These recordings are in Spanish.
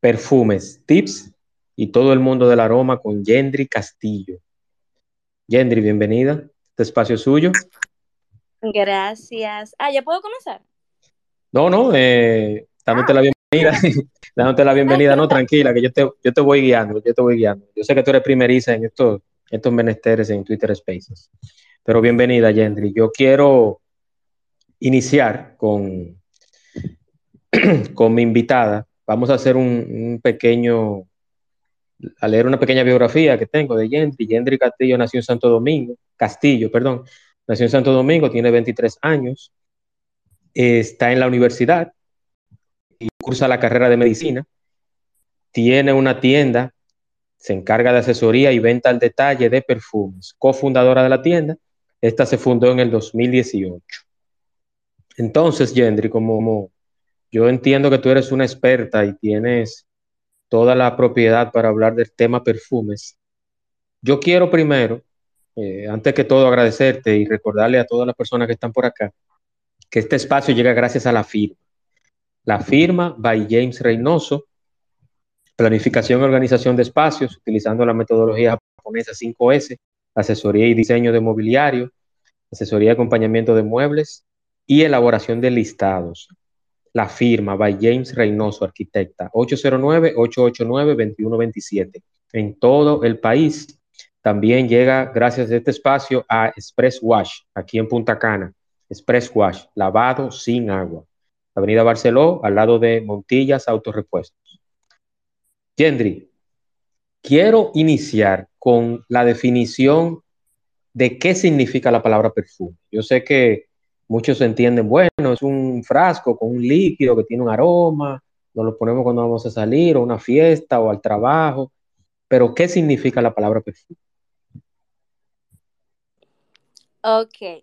perfumes, tips y todo el mundo del aroma con Yendri Castillo. Yendri, bienvenida. Este espacio es suyo. Gracias. Ah, ¿ya puedo comenzar? No, no, eh, dándote la bienvenida. dándote la bienvenida, no, tranquila, que yo te, yo te voy guiando, yo te voy guiando. Yo sé que tú eres primeriza en estos, estos menesteres en Twitter Spaces. Pero bienvenida, Yendri. Yo quiero iniciar con, con mi invitada. Vamos a hacer un, pequeño, a leer una pequeña biografía que tengo de Yendri. Yendri Castillo nació en Santo Domingo, Castillo, perdón, nació en Santo Domingo, tiene 23 años, está en la universidad y cursa la carrera de medicina. Tiene una tienda, se encarga de asesoría y venta al detalle de perfumes, cofundadora de la tienda. Esta se fundó en el 2018. Entonces, Yendri, como yo entiendo que tú eres una experta y tienes toda la propiedad para hablar del tema perfumes, yo quiero primero, eh, antes que todo, agradecerte y recordarle a todas las personas que están por acá que este espacio llega gracias a la firma. La firma by James Reynoso, planificación y organización de espacios, utilizando la metodología japonesa 5S, asesoría y diseño de mobiliario, asesoría y acompañamiento de muebles y elaboración de listados. La firma by James Reynoso, arquitecta, 809-889-2127. En todo el país. También llega, gracias a este espacio, a Express Wash, aquí en Punta Cana. Express Wash, lavado sin agua. Avenida Barceló, al lado de Montillas Autorepuestos. Gendry, quiero iniciar con la definición de qué significa la palabra perfume. Yo sé que Muchos entienden, bueno, es un frasco con un líquido que tiene un aroma, nos lo ponemos cuando vamos a salir o una fiesta o al trabajo, pero ¿qué significa la palabra perfume? Ok.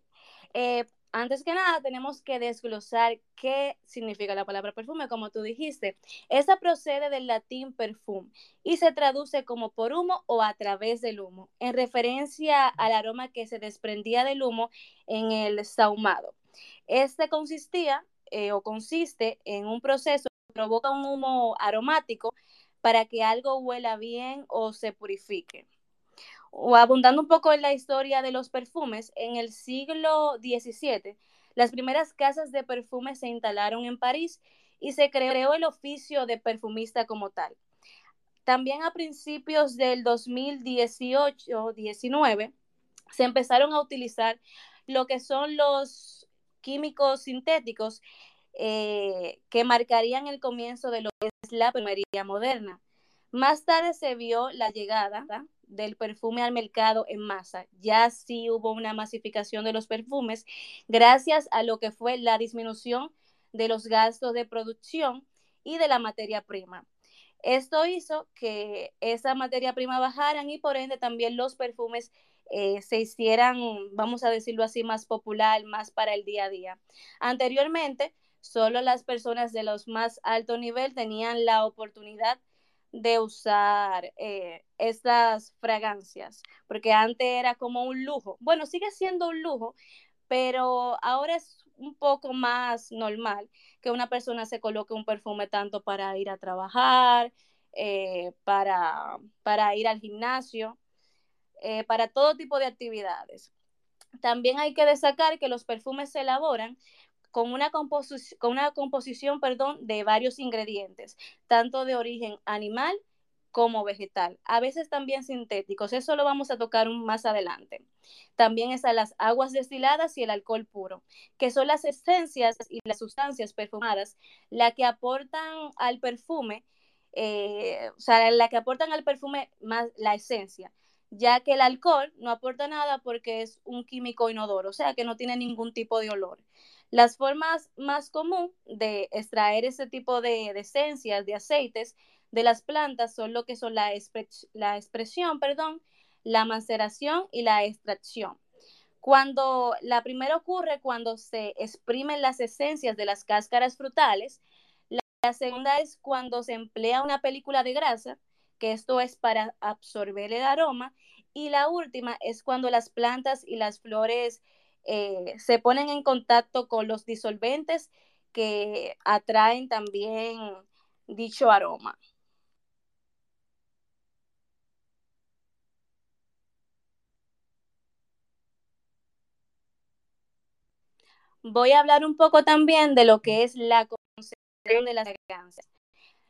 Eh, antes que nada, tenemos que desglosar qué significa la palabra perfume, como tú dijiste. Esta procede del latín perfum y se traduce como por humo o a través del humo, en referencia al aroma que se desprendía del humo en el sahumado. Este consistía eh, o consiste en un proceso que provoca un humo aromático para que algo huela bien o se purifique. O abundando un poco en la historia de los perfumes, en el siglo XVII, las primeras casas de perfumes se instalaron en París y se creó el oficio de perfumista como tal. También a principios del 2018-19 se empezaron a utilizar lo que son los químicos sintéticos eh, que marcarían el comienzo de lo que es la perfumería moderna. Más tarde se vio la llegada del perfume al mercado en masa. Ya sí hubo una masificación de los perfumes gracias a lo que fue la disminución de los gastos de producción y de la materia prima. Esto hizo que esa materia prima bajaran y por ende también los perfumes eh, se hicieran, vamos a decirlo así, más popular, más para el día a día. Anteriormente, solo las personas de los más alto nivel tenían la oportunidad de usar eh, estas fragancias, porque antes era como un lujo. Bueno, sigue siendo un lujo, pero ahora es un poco más normal que una persona se coloque un perfume tanto para ir a trabajar, eh, para, para ir al gimnasio. Eh, para todo tipo de actividades. También hay que destacar que los perfumes se elaboran con una, con una composición perdón, de varios ingredientes, tanto de origen animal como vegetal, a veces también sintéticos. Eso lo vamos a tocar más adelante. También están las aguas destiladas y el alcohol puro, que son las esencias y las sustancias perfumadas, la que aportan al perfume, eh, o sea, la que aportan al perfume más la esencia ya que el alcohol no aporta nada porque es un químico inodoro, o sea que no tiene ningún tipo de olor. Las formas más comunes de extraer ese tipo de, esencias, de aceites de las plantas son lo que son la, la expresión, perdón, la maceración y la extracción. Cuando la primera ocurre cuando se exprimen las esencias de las cáscaras frutales, la segunda es cuando se emplea una película de grasa que esto es para absorber el aroma. Y la última es cuando las plantas y las flores eh, se ponen en contacto con los disolventes que atraen también dicho aroma. Voy a hablar un poco también de lo que es la concentración de las fragancias.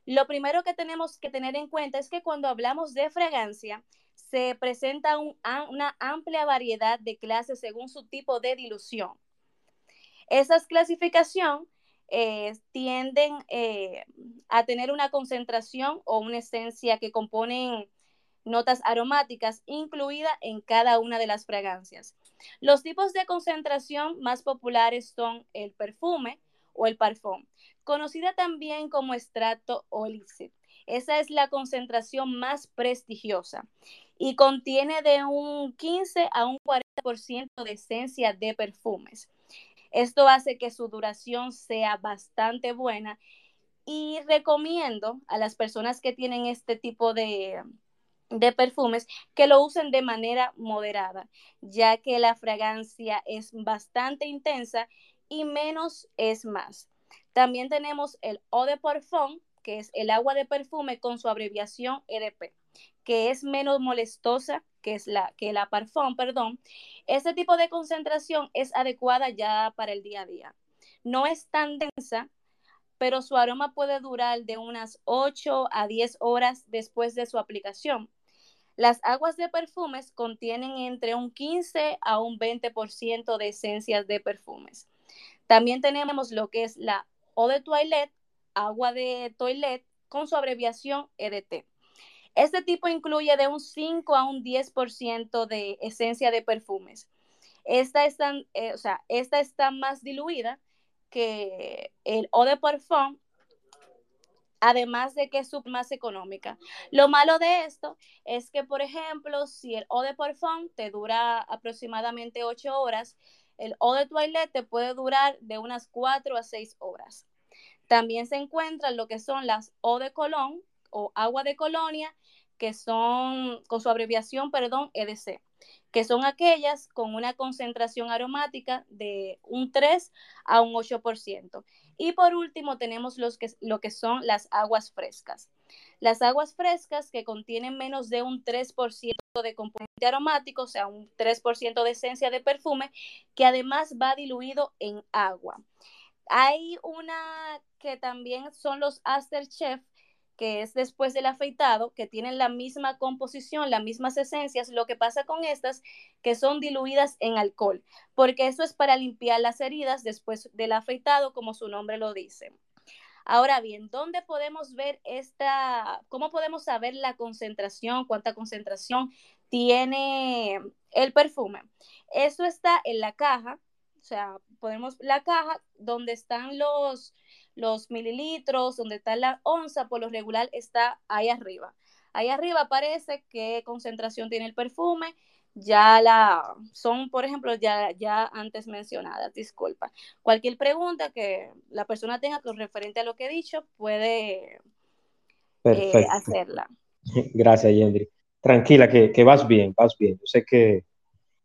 Lo primero que tenemos que tener en cuenta es que cuando hablamos de fragancia, se presenta una amplia variedad de clases según su tipo de dilución. Esas clasificación eh, tienden eh, a tener una concentración o una esencia que componen notas aromáticas incluida en cada una de las fragancias. Los tipos de concentración más populares son el perfume o el parfum, conocida también como estrato o. Esa es la concentración más prestigiosa y contiene de un 15 a un 40% de esencia de perfumes. Esto hace que su duración sea bastante buena y recomiendo a las personas que tienen este tipo de, de perfumes que lo usen de manera moderada, ya que la fragancia es bastante intensa y menos es más. También tenemos el eau de parfum, que es el agua de perfume con su abreviación EDP, que es menos molestosa que, es la, que parfum, perdón. Este tipo de concentración es adecuada ya para el día a día. No es tan densa, pero su aroma puede durar de unas 8 a 10 horas después de su aplicación. Las aguas de perfumes contienen entre un 15 a un 20% de esencias de perfumes. También tenemos lo que es la eau de toilette, agua de toilette, con su abreviación EDT. Este tipo incluye de un 5 a un 10% de esencia de perfumes. Esta está, eh, o sea, esta está más diluida que el eau de parfum además de que es más económica. Lo malo de esto es que, por ejemplo, si el eau de parfum te dura aproximadamente 8 horas, el eau de toilette te puede durar de unas 4 a 6 horas. También se encuentran lo que son las eau de colón o agua de colonia, que son, con su abreviación, perdón, EDC que son aquellas con una concentración aromática de un 3 a un 8%. Y por último tenemos los que, lo que son las aguas frescas. Las aguas frescas que contienen menos de un 3% de componente aromático, o sea, un 3% de esencia de perfume, que además va diluido en agua. Hay una que también son los Chef que es después del afeitado, que tienen la misma composición, las mismas esencias. Lo que pasa con estas, que son diluidas en alcohol, porque eso es para limpiar las heridas después del afeitado, como su nombre lo dice. Ahora bien, ¿dónde podemos ver esta, cómo podemos saber la concentración, cuánta concentración tiene el perfume? Eso está en la caja, o sea, podemos, la caja donde están los, los mililitros, donde está la onza, por lo regular está ahí arriba. Ahí arriba aparece qué concentración tiene el perfume, ya la son, por ejemplo, ya, ya antes mencionadas, disculpa. Cualquier pregunta que la persona tenga con referente a lo que he dicho, puede eh, hacerla. Gracias, Yendri. Tranquila, que, que, vas bien, vas bien. Yo sé que...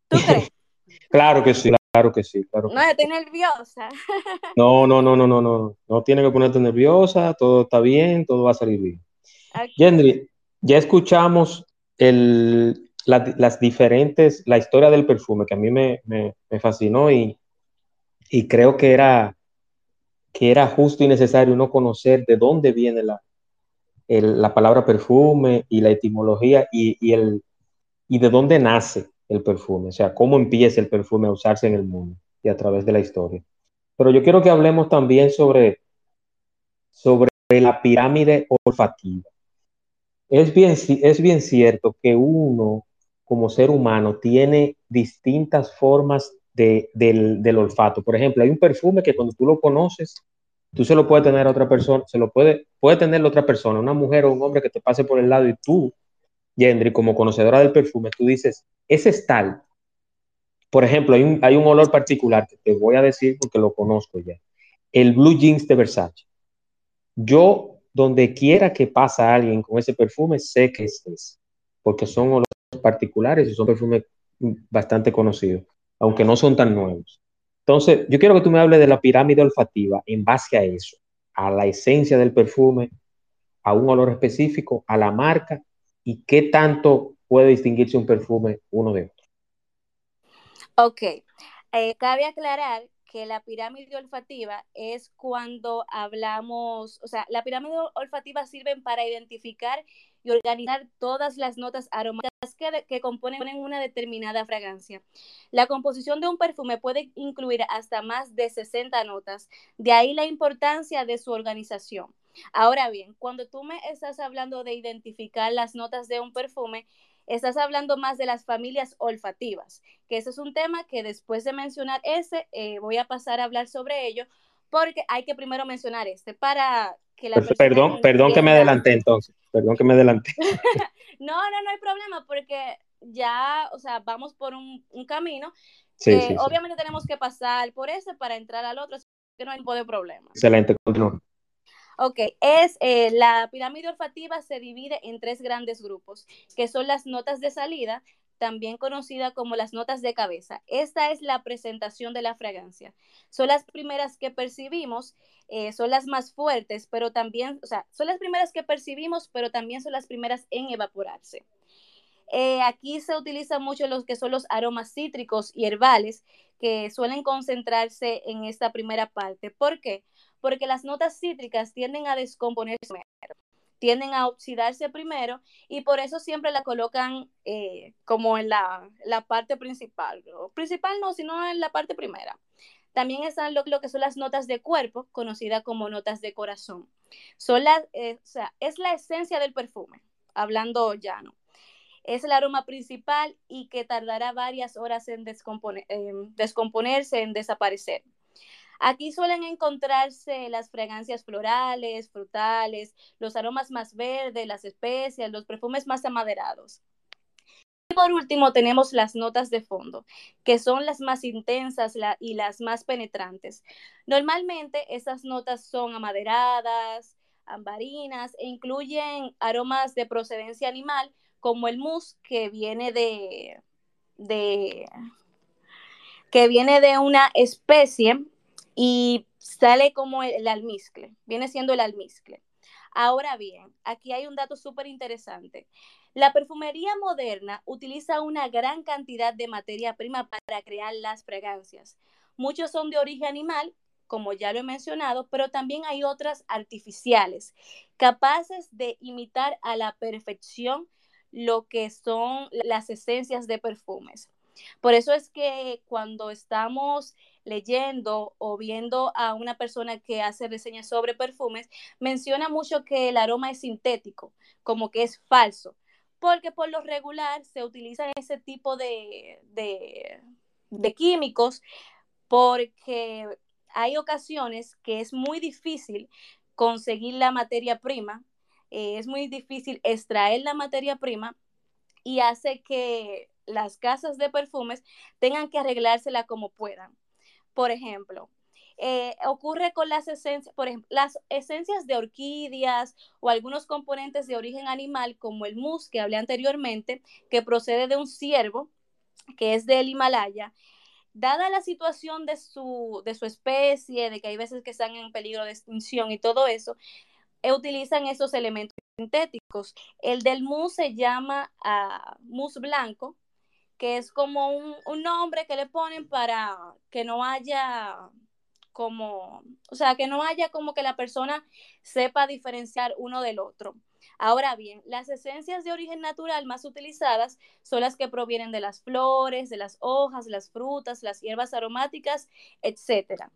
¿Tú crees? claro que sí, Claro que sí, claro. no, estoy nerviosa. no, no, no, no, no, no. No tiene que ponerte nerviosa, todo está bien, todo va a salir bien. Okay. ya escuchamos el, las diferentes, la historia del perfume, que a mí me, me, me fascinó y, y, creo que era, que era justo y necesario uno conocer de dónde viene la, el, la palabra perfume y la etimología y, y, el, y de dónde nace el perfume, o sea, cómo empieza el perfume a usarse en el mundo y a través de la historia. Pero yo quiero que hablemos también sobre, sobre la pirámide olfativa. Es bien, es bien cierto que uno, como ser humano, tiene distintas formas de, del, olfato. Por ejemplo, hay un perfume que cuando tú lo conoces, tú se lo puedes tener a otra persona, se lo puede, puede tener otra persona, una mujer o un hombre que te pase por el lado y tú Yendri, como conocedora del perfume, tú dices, ese es tal. Por ejemplo, hay un, hay un olor particular que te voy a decir porque lo conozco ya. El Blue Jeans de Versace. Yo, donde quiera que pasa alguien con ese perfume, sé que es ese, porque son olores particulares y son perfumes bastante conocidos, aunque no son tan nuevos. Entonces, yo quiero que tú me hables de la pirámide olfativa en base a eso, a la esencia del perfume, a un olor específico, a la marca y qué tanto puede distinguirse un perfume uno de otro. Ok, eh, cabe aclarar que la pirámide olfativa es cuando hablamos, o sea, la pirámide olfativa sirve para identificar y organizar todas las notas aromáticas que, que, componen una determinada fragancia. La composición de un perfume puede incluir hasta más de 60 notas, de ahí la importancia de su organización. Ahora bien, cuando tú me estás hablando de identificar las notas de un perfume, estás hablando más de las familias olfativas, que ese es un tema que después de mencionar ese, eh, voy a pasar a hablar sobre ello, porque hay que primero mencionar este para que la persona Perdón, perdón que me adelanté entonces, perdón que me adelanté. no, no, no hay problema, porque ya, o sea, vamos por un, camino sí, que obviamente tenemos que pasar por ese para entrar al otro, así que no hay ningún problema. Excelente, continúa. Ok, es eh, la pirámide olfativa se divide en tres grandes grupos, que son las notas de salida, también conocida como las notas de cabeza. Esta es la presentación de la fragancia. Son las primeras que percibimos, eh, son las más fuertes, pero también, o sea, son las primeras que percibimos, pero también son las primeras en evaporarse. Eh, aquí se utilizan mucho los que son los aromas cítricos y herbales que suelen concentrarse en esta primera parte. ¿Por qué? Porque las notas cítricas tienden a descomponerse primero, tienden a oxidarse primero y por eso siempre la colocan eh, como en la, parte principal. Principal no, sino en la parte primera. También están lo, que son las notas de cuerpo, conocidas como notas de corazón. Son eh, o sea, es la esencia del perfume, hablando llano. Es el aroma principal y que tardará varias horas en descomponerse, en desaparecer. Aquí suelen encontrarse las fragancias florales, frutales, los aromas más verdes, las especias, los perfumes más amaderados. Y por último tenemos las notas de fondo, que son las más intensas y las más penetrantes. Normalmente estas notas son amaderadas, ambarinas e incluyen aromas de procedencia animal como el mousse que viene de, de que viene de una especie y sale como el, almizcle, viene siendo el almizcle. Ahora bien, aquí hay un dato súper interesante. La perfumería moderna utiliza una gran cantidad de materia prima para crear las fragancias. Muchos son de origen animal, como ya lo he mencionado, pero también hay otras artificiales, capaces de imitar a la perfección lo que son las esencias de perfumes. Por eso es que cuando estamos leyendo o viendo a una persona que hace reseñas sobre perfumes, menciona mucho que el aroma es sintético, como que es falso, porque por lo regular se utilizan ese tipo de, de, químicos porque hay ocasiones que es muy difícil conseguir la materia prima, eh, es muy difícil extraer la materia prima y hace que las casas de perfumes tengan que arreglársela como puedan. Por ejemplo, eh, ocurre con las esencias, por ejemplo, las esencias de orquídeas o algunos componentes de origen animal, como el mus que hablé anteriormente, que procede de un ciervo, que es del Himalaya. Dada la situación de su, de su especie, de que hay veces que están en peligro de extinción y todo eso, eh, utilizan esos elementos sintéticos. El del mus se llama uh, mus blanco, que es como un, nombre que le ponen para que no haya como, o sea, que no haya como que la persona sepa diferenciar uno del otro. Ahora bien, las esencias de origen natural más utilizadas son las que provienen de las flores, de las hojas, las frutas, las hierbas aromáticas, etc.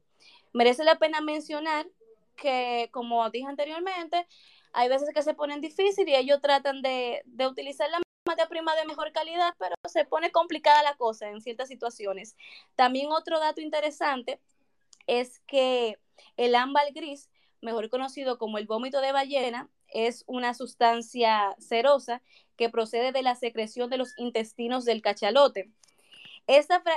Merece la pena mencionar que, como dije anteriormente, hay veces que se ponen difíciles y ellos tratan de, de utilizar la materia prima de mejor calidad, pero se pone complicada la cosa en ciertas situaciones. También otro dato interesante es que el ámbar gris, mejor conocido como el vómito de ballena, es una sustancia cerosa que procede de la secreción de los intestinos del cachalote. Esta,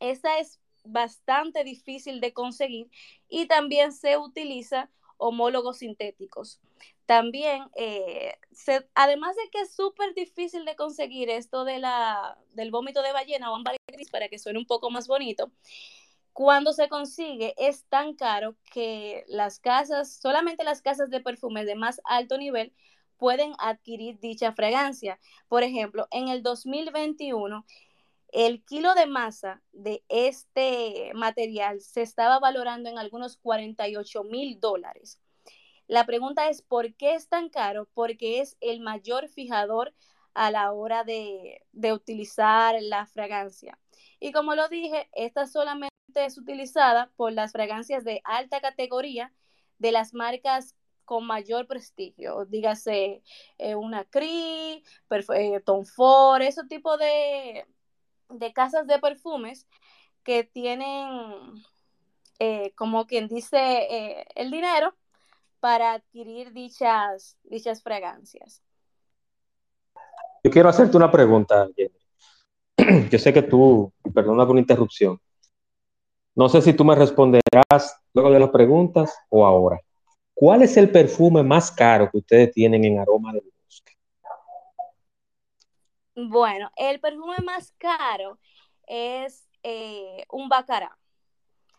es bastante difícil de conseguir y también se utiliza homólogos sintéticos. También, eh, además de que es súper difícil de conseguir esto de la, del vómito de ballena o ámbar gris para que suene un poco más bonito, cuando se consigue es tan caro que las casas, solamente las casas de perfumes de más alto nivel pueden adquirir dicha fragancia. Por ejemplo, en el 2021, El kilo de masa de este material se estaba valorando en algunos 48 mil dólares. La pregunta es, ¿por qué es tan caro? Porque es el mayor fijador a la hora de, de utilizar la fragancia. Y como lo dije, esta solamente es utilizada por las fragancias de alta categoría de las marcas con mayor prestigio, dígase eh, una CRI, eh, Tom Ford, ese tipo de, de casas de perfumes que tienen, eh, como quien dice, el dinero para adquirir dichas, dichas fragancias. Yo quiero hacerte una pregunta, Jenny. Yo sé que tú, perdona por la interrupción, no sé si tú me responderás luego de las preguntas o ahora. ¿Cuál es el perfume más caro que ustedes tienen en aroma del bosque? Bueno, el perfume más caro es eh, un bacará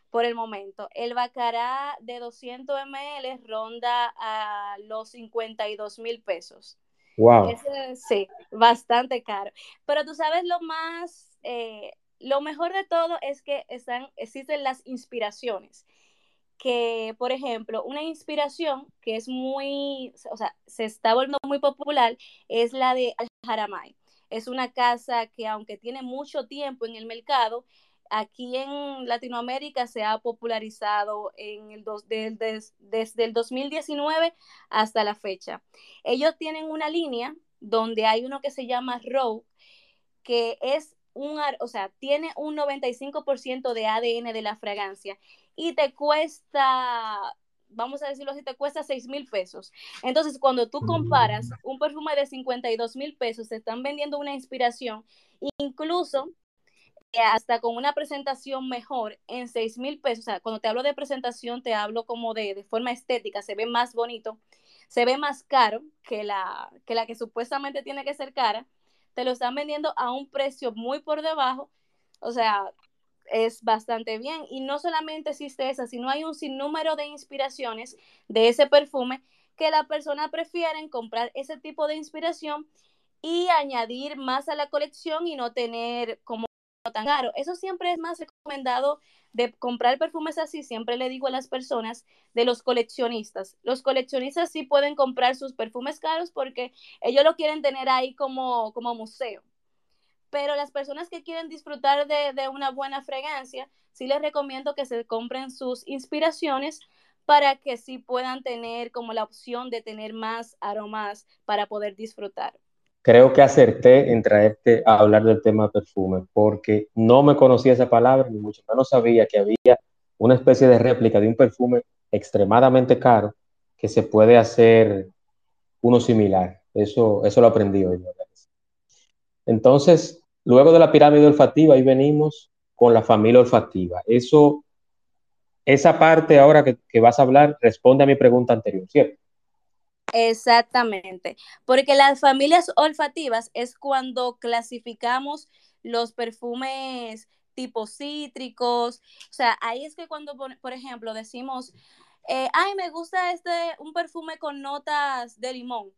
por el momento. El bacará de 200 ml ronda a los 52 mil pesos. Wow. sí, bastante caro. Pero tú sabes lo más, eh, lo mejor de todo es que están, existen las inspiraciones que, por ejemplo, una inspiración que es muy, o sea, se está volviendo muy popular es la de Al-Haramay. Es una casa que aunque tiene mucho tiempo en el mercado, aquí en Latinoamérica se ha popularizado en el dos, desde el 2019 hasta la fecha. Ellos tienen una línea donde hay uno que se llama Row, que es un, o sea, tiene un 95% de ADN de la fragancia y te cuesta, vamos a decirlo así, te cuesta 6 mil pesos. Entonces, cuando tú comparas un perfume de 52 mil pesos, te están vendiendo una inspiración, incluso hasta con una presentación mejor en 6 mil pesos. O sea, cuando te hablo de presentación, te hablo como de, de, forma estética, se ve más bonito, se ve más caro que la, que supuestamente tiene que ser cara. Te lo están vendiendo a un precio muy por debajo. O sea, es bastante bien. Y no solamente existe esa, sino hay un sinnúmero de inspiraciones de ese perfume que la persona prefiere comprar ese tipo de inspiración y añadir más a la colección y no tener como tan caro. Eso siempre es más recomendado de comprar perfumes así, siempre le digo a las personas de los coleccionistas. Los coleccionistas sí pueden comprar sus perfumes caros porque ellos lo quieren tener ahí como, como museo pero las personas que quieren disfrutar de, una buena fragancia, sí les recomiendo que se compren sus inspiraciones para que sí puedan tener como la opción de tener más aromas para poder disfrutar. Creo que acerté en traerte a hablar del tema perfume, porque no me conocía esa palabra, ni mucho menos sabía que había una especie de réplica de un perfume extremadamente caro que se puede hacer uno similar. Eso, eso lo aprendí hoy. Entonces, luego de la pirámide olfativa, ahí venimos con la familia olfativa. Eso, esa parte ahora que, vas a hablar responde a mi pregunta anterior, ¿cierto? Exactamente, porque las familias olfativas es cuando clasificamos los perfumes tipo cítricos, o sea, ahí es que cuando, por ejemplo, decimos, eh, ay, me gusta este, un perfume con notas de limón,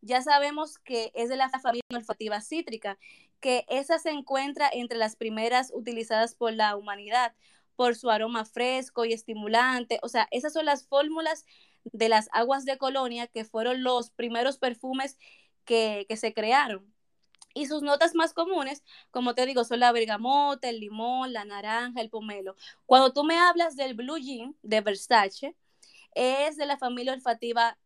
ya sabemos que es de la familia olfativa cítrica, que esa se encuentra entre las primeras utilizadas por la humanidad por su aroma fresco y estimulante. O sea, esas son las fórmulas de las aguas de colonia que fueron los primeros perfumes que, que se crearon. Y sus notas más comunes, como te digo, son la bergamota, el limón, la naranja, el pomelo. Cuando tú me hablas del Blue Jean de Versace, es de la familia olfativa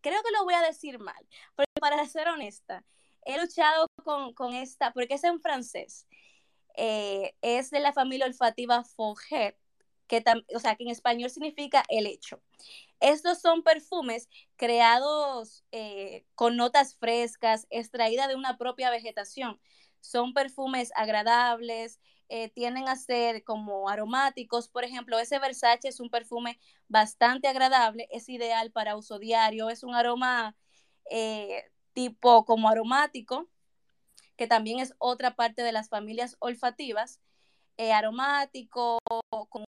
creo que lo voy a decir mal, pero para ser honesta, he luchado con, esta, porque es en francés, eh, es de la familia olfativa Foget, que o sea, que en español significa el hecho. Estos son perfumes creados eh, con notas frescas, extraídas de una propia vegetación. Son perfumes agradables, eh, tienden a ser como aromáticos. Por ejemplo, ese Versace es un perfume bastante agradable, es ideal para uso diario, es un aroma eh, tipo como aromático, que también es otra parte de las familias olfativas, eh, aromático, con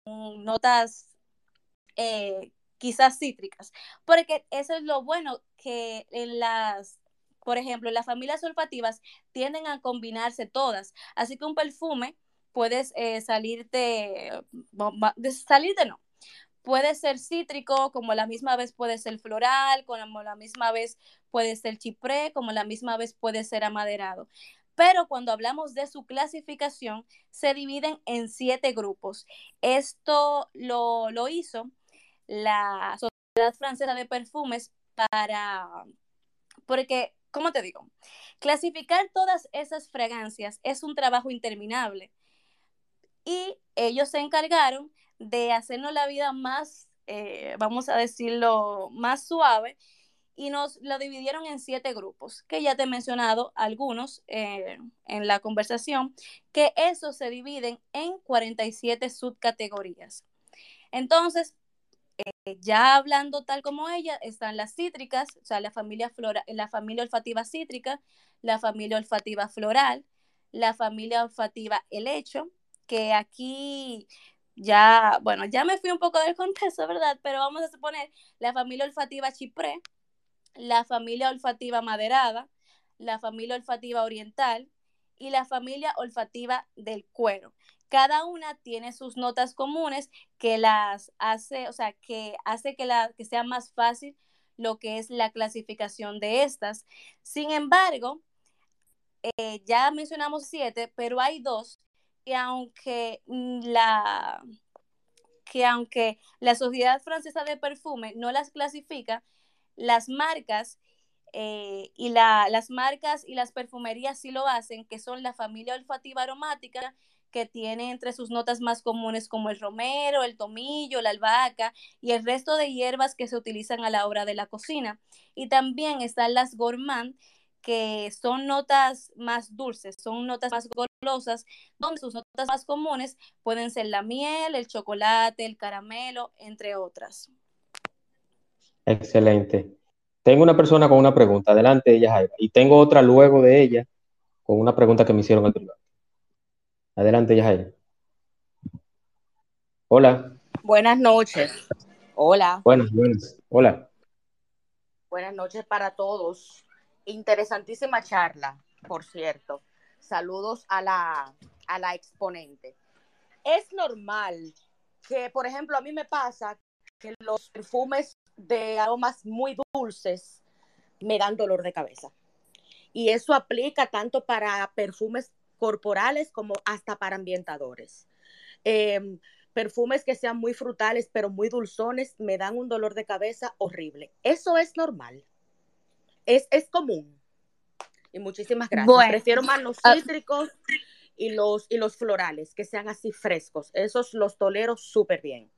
notas quizás cítricas, porque eso es lo bueno que en las por ejemplo, las familias olfativas tienden a combinarse todas, así que un perfume puedes eh, salirte, salirte no, puede ser cítrico, como la misma vez puede ser floral, como la misma vez puede ser chipré, como la misma vez puede ser amaderado. Pero cuando hablamos de su clasificación, se dividen en siete grupos. Esto lo, lo hizo la Sociedad Francesa de Perfumes para, porque, ¿cómo te digo? Clasificar todas esas fragancias es un trabajo interminable. Y ellos se encargaron de hacernos la vida más, eh, vamos a decirlo, más suave y nos lo dividieron en siete grupos, que ya te he mencionado algunos eh, en la conversación, que esos se dividen en 47 subcategorías. Entonces, eh, ya hablando tal como ella, están las cítricas, o sea, la familia, flora, la familia olfativa cítrica, la familia olfativa floral, la familia olfativa helecho, que aquí ya, bueno, ya me fui un poco del contexto, ¿verdad? Pero vamos a suponer la familia olfativa chipré, la familia olfativa maderada, la familia olfativa oriental y la familia olfativa del cuero. Cada una tiene sus notas comunes que las hace, o sea, que hace que, la, que sea más fácil lo que es la clasificación de estas. Sin embargo, eh, ya mencionamos siete, pero hay dos que aunque la que aunque la Sociedad Francesa de Perfume no las clasifica, las marcas eh, y las marcas y las perfumerías sí lo hacen, que son la familia olfativa aromática, que tiene entre sus notas más comunes como el romero, el tomillo, la albahaca y el resto de hierbas que se utilizan a la hora de la cocina. Y también están las gourmand, que son notas más dulces, son notas más golosas, donde sus notas más comunes pueden ser la miel, el chocolate, el caramelo, entre otras. Excelente. Tengo una persona con una pregunta. Adelante, ella. Y tengo otra luego de ella con una pregunta que me hicieron al privado. Adelante, Jaira. Hola. Buenas noches. Hola. Buenas, buenas. Hola. Buenas noches para todos. Interesantísima charla, por cierto. Saludos a la, a la exponente. Es normal que, por ejemplo, a mí me pasa que los perfumes de aromas muy dulces me dan dolor de cabeza. Y eso aplica tanto para perfumes corporales como hasta para ambientadores. Em, perfumes que sean muy frutales pero muy dulzones me dan un dolor de cabeza horrible. Eso es normal es, común. Y muchísimas gracias. Prefiero más los ah, cítricos y los, y los florales, que sean así frescos. Esos los tolero súper bien.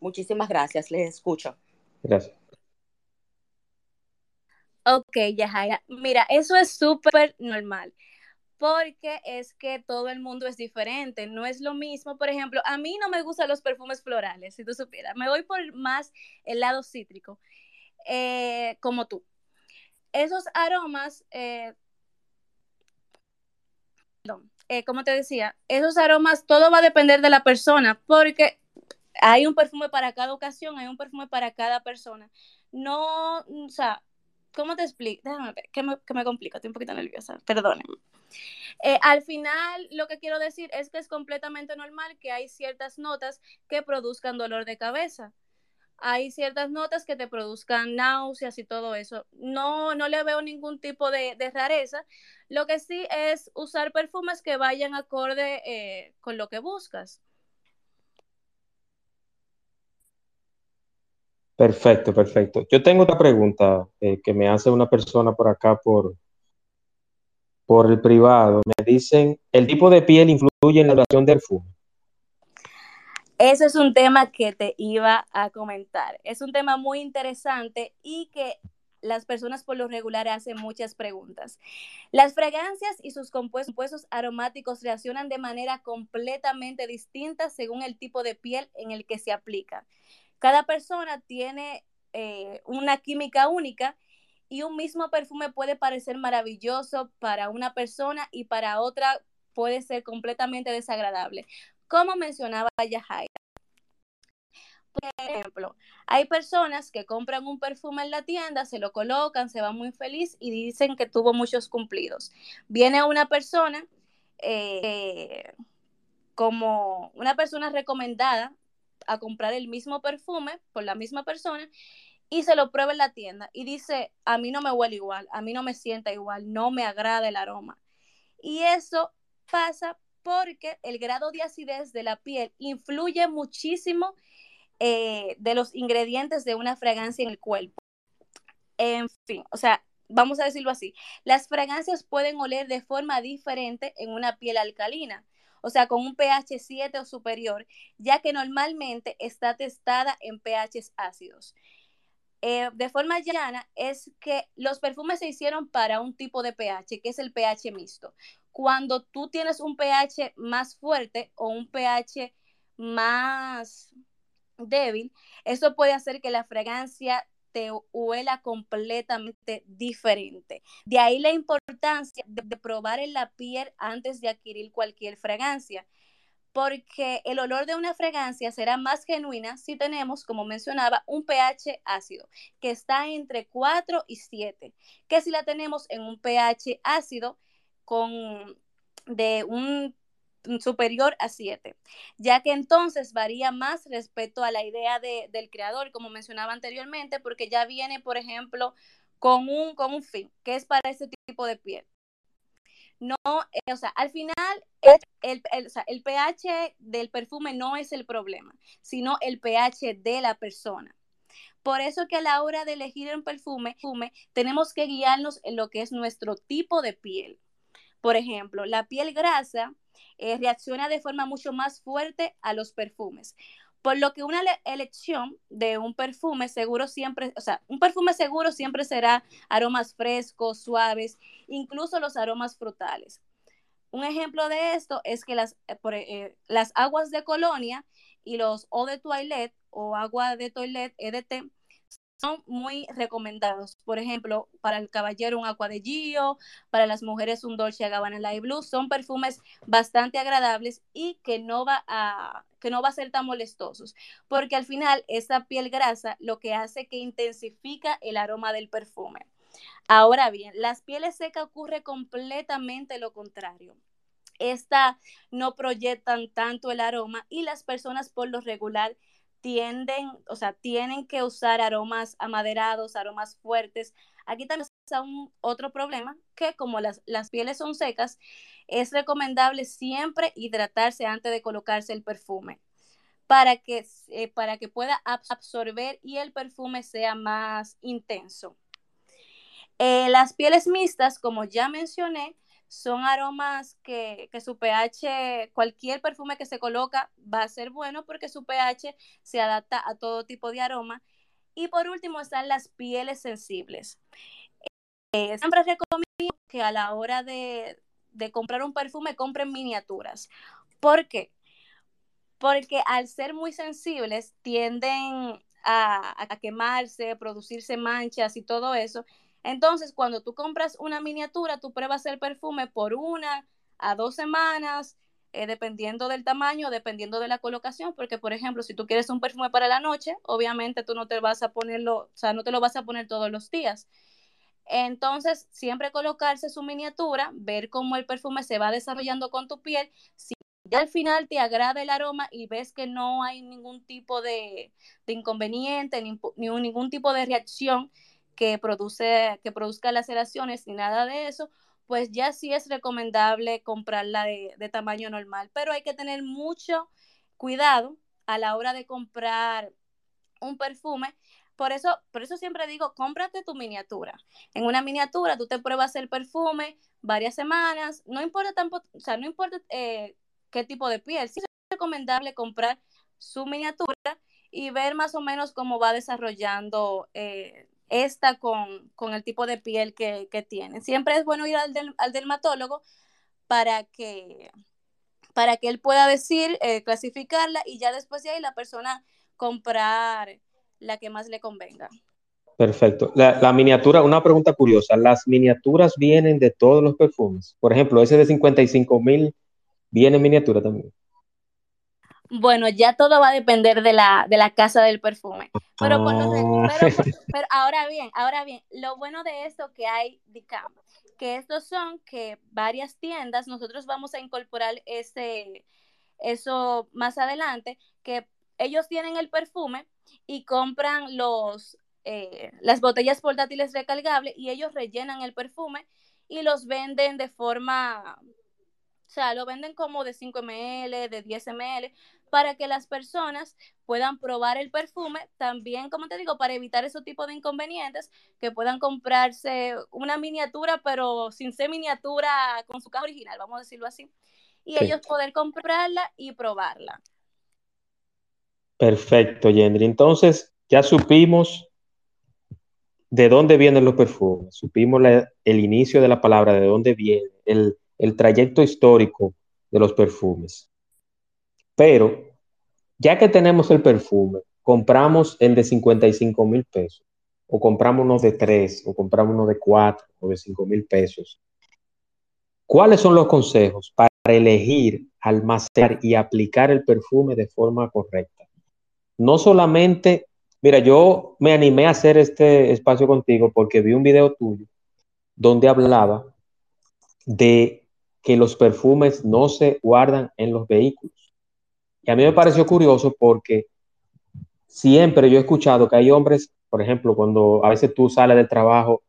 Muchísimas gracias, les escucho. Gracias. Ok, Yajaira. Mira, eso es súper normal porque es que todo el mundo es diferente, no es lo mismo, por ejemplo, a mí no me gustan los perfumes florales, si tú supieras, me voy por más el lado cítrico, eh, como tú esos aromas, eh, eh, como te decía, esos aromas, todo va a depender de la persona, porque hay un perfume para cada ocasión, hay un perfume para cada persona. No, o sea, ¿cómo te explico? Déjame ver, que me, que me complica, estoy un poquito nerviosa, perdónenme. Eh, al final, lo que quiero decir es que es completamente normal que hay ciertas notas que produzcan dolor de cabeza hay ciertas notas que te produzcan náuseas y todo eso. No, no le veo ningún tipo de, rareza. Lo que sí es usar perfumes que vayan acorde eh, con lo que buscas. Perfecto, perfecto. Yo tengo otra pregunta eh, que me hace una persona por acá por, por el privado. Me dicen, ¿el tipo de piel influye en la duración del perfume? Ese es un tema que te iba a comentar. Es un tema muy interesante y que las personas por lo regular hacen muchas preguntas. Las fragancias y sus compuestos aromáticos reaccionan de manera completamente distinta según el tipo de piel en el que se aplica. Cada persona tiene eh, una química única y un mismo perfume puede parecer maravilloso para una persona y para otra puede ser completamente desagradable como mencionaba Yajaira. Por ejemplo, hay personas que compran un perfume en la tienda, se lo colocan, se van muy feliz y dicen que tuvo muchos cumplidos. Viene una persona eh, como una persona recomendada a comprar el mismo perfume por la misma persona y se lo prueba en la tienda y dice, a mí no me huele igual, a mí no me sienta igual, no me agrada el aroma. Y eso pasa porque el grado de acidez de la piel influye muchísimo eh, de los ingredientes de una fragancia en el cuerpo. En fin, o sea, vamos a decirlo así, las fragancias pueden oler de forma diferente en una piel alcalina, o sea, con un pH 7 o superior, ya que normalmente está testada en pH ácidos. Eh, de forma llana es que los perfumes se hicieron para un tipo de pH, que es el pH mixto. Cuando tú tienes un pH más fuerte o un pH más débil, eso puede hacer que la fragancia te huela completamente diferente. De ahí la importancia de, probar en la piel antes de adquirir cualquier fragancia, porque el olor de una fragancia será más genuina si tenemos, como mencionaba, un pH ácido, que está entre 4 y 7, que si la tenemos en un pH ácido con de un superior a 7, ya que entonces varía más respecto a la idea del creador, como mencionaba anteriormente, porque ya viene, por ejemplo, con un, con un fin, que es para ese tipo de piel. No, eh, o sea, al final el, el pH del perfume no es el problema, sino el pH de la persona. Por eso que a la hora de elegir un perfume, tenemos que guiarnos en lo que es nuestro tipo de piel. Por ejemplo, la piel grasa eh, reacciona de forma mucho más fuerte a los perfumes. Por lo que una elección de un perfume seguro siempre, o sea, un perfume seguro siempre será aromas frescos, suaves, incluso los aromas frutales. Un ejemplo de esto es que las, eh, eh, las aguas de colonia y los eau de toilette o agua de toilette EDT son muy recomendados. Por ejemplo, para el caballero un agua de Gio, para las mujeres un Dolce Gabbana Light Blue, son perfumes bastante agradables y que no va a que no va a ser tan molestosos, porque al final esa piel grasa lo que hace que intensifica el aroma del perfume. Ahora bien, las pieles secas ocurre completamente lo contrario. Esta no proyectan tanto el aroma y las personas por lo regular tienden, o sea, tienen que usar aromas amaderados, aromas fuertes. Aquí también un otro problema, que como las, las pieles son secas, es recomendable siempre hidratarse antes de colocarse el perfume para que, eh, para que pueda absorber y el perfume sea más intenso. Eh, las pieles mixtas, como ya mencioné, son aromas que, su pH, cualquier perfume que se coloca va a ser bueno porque su pH se adapta a todo tipo de aroma. Y por último están las pieles sensibles. Eh, siempre recomiendo que a la hora de, comprar un perfume compren miniaturas. ¿Por qué? Porque al ser muy sensibles tienden a, a quemarse, producirse manchas y todo eso. Entonces, cuando tú compras una miniatura, tú pruebas el perfume por una a dos semanas, eh, dependiendo del tamaño, dependiendo de la colocación, porque por ejemplo, si tú quieres un perfume para la noche, obviamente tú no te vas a ponerlo, o sea, no te lo vas a poner todos los días. Entonces, siempre colocarse su miniatura, ver cómo el perfume se va desarrollando con tu piel. Si ya al final te agrada el aroma y ves que no hay ningún tipo de, inconveniente, ni, ningún tipo de reacción, que, produce, que produzca laceraciones ni nada de eso, pues ya sí es recomendable comprarla de, de tamaño normal. Pero hay que tener mucho cuidado a la hora de comprar un perfume. Por eso, por eso siempre digo, cómprate tu miniatura. En una miniatura tú te pruebas el perfume varias semanas, no importa tampoco, o sea, no importa eh, qué tipo de piel, sí es recomendable comprar su miniatura y ver más o menos cómo va desarrollando eh, esta con, el tipo de piel que, que tiene. Siempre es bueno ir al, dermatólogo para que, para que él pueda decir, eh, clasificarla y ya después de ahí la persona comprar la que más le convenga. Perfecto. La, la, miniatura, una pregunta curiosa, ¿las miniaturas vienen de todos los perfumes? Por ejemplo, ese de 55 mil viene en miniatura también. Bueno, ya todo va a depender de la, de la casa del perfume. Pero, por lo Ah. pero, pero ahora bien, ahora bien, lo bueno de esto que hay DICAM, que estos son que varias tiendas, nosotros vamos a incorporar ese, eso más adelante, que ellos tienen el perfume y compran los, eh, las botellas portátiles recargables y ellos rellenan el perfume y los venden de forma, o sea, lo venden como de 5 ml, de 10 ml, para que las personas puedan probar el perfume, también, como te digo, para evitar ese tipo de inconvenientes, que puedan comprarse una miniatura, pero sin ser miniatura con su caja original, vamos a decirlo así, y Sí. ellos poder comprarla y probarla. Perfecto, Yendri. Entonces, ya supimos de dónde vienen los perfumes, supimos la- el inicio de la palabra, de dónde viene, el, el trayecto histórico de los perfumes. Pero, ya que tenemos el perfume, compramos el de 55 mil pesos, o compramos uno de 3, o compramos uno de 4, o de 5 mil pesos. ¿Cuáles son los consejos para elegir, almacenar y aplicar el perfume de forma correcta? No solamente, mira, yo me animé a hacer este espacio contigo porque vi un video tuyo donde hablaba de que los perfumes no se guardan en los vehículos. Y a mí me pareció curioso porque siempre yo he escuchado que hay hombres, por ejemplo, cuando a veces tú sales del trabajo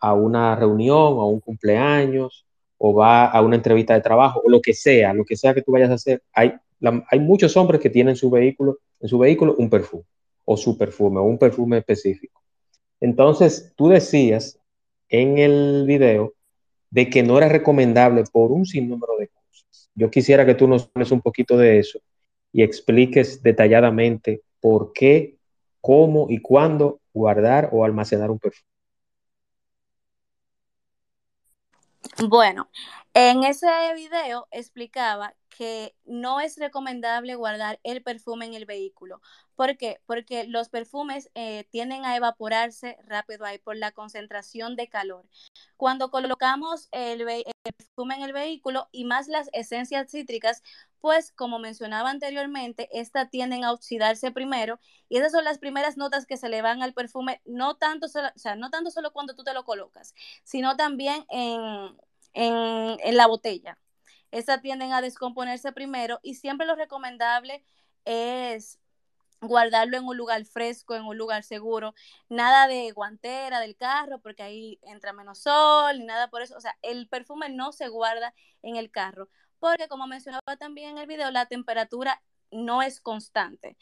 a una reunión, a un cumpleaños, o va a una entrevista de trabajo, o lo que sea, lo que sea que tú vayas a hacer, hay, hay muchos hombres que tienen su vehículo, en su vehículo un perfume, o su perfume, o un perfume específico. Entonces, tú decías en el video de que no era recomendable por un sinnúmero de cosas. Yo quisiera que tú nos hables un poquito de eso y expliques detalladamente por qué, cómo y cuándo guardar o almacenar un perfume. Bueno, en ese video explicaba que no es recomendable guardar el perfume en el vehículo. ¿Por qué? Porque los perfumes eh, tienden a evaporarse rápido ahí por la concentración de calor. Cuando colocamos el, perfume en el vehículo y más las esencias cítricas, pues como mencionaba anteriormente, estas tienden a oxidarse primero y esas son las primeras notas que se le van al perfume, no tanto solo, o sea, no tanto solo cuando tú te lo colocas, sino también en, en, en la botella. Estas tienden a descomponerse primero y siempre lo recomendable es guardarlo en un lugar fresco, en un lugar seguro, nada de guantera del carro porque ahí entra menos sol, nada por eso, o sea, el perfume no se guarda en el carro porque como mencionaba también en el video, la temperatura no es constante.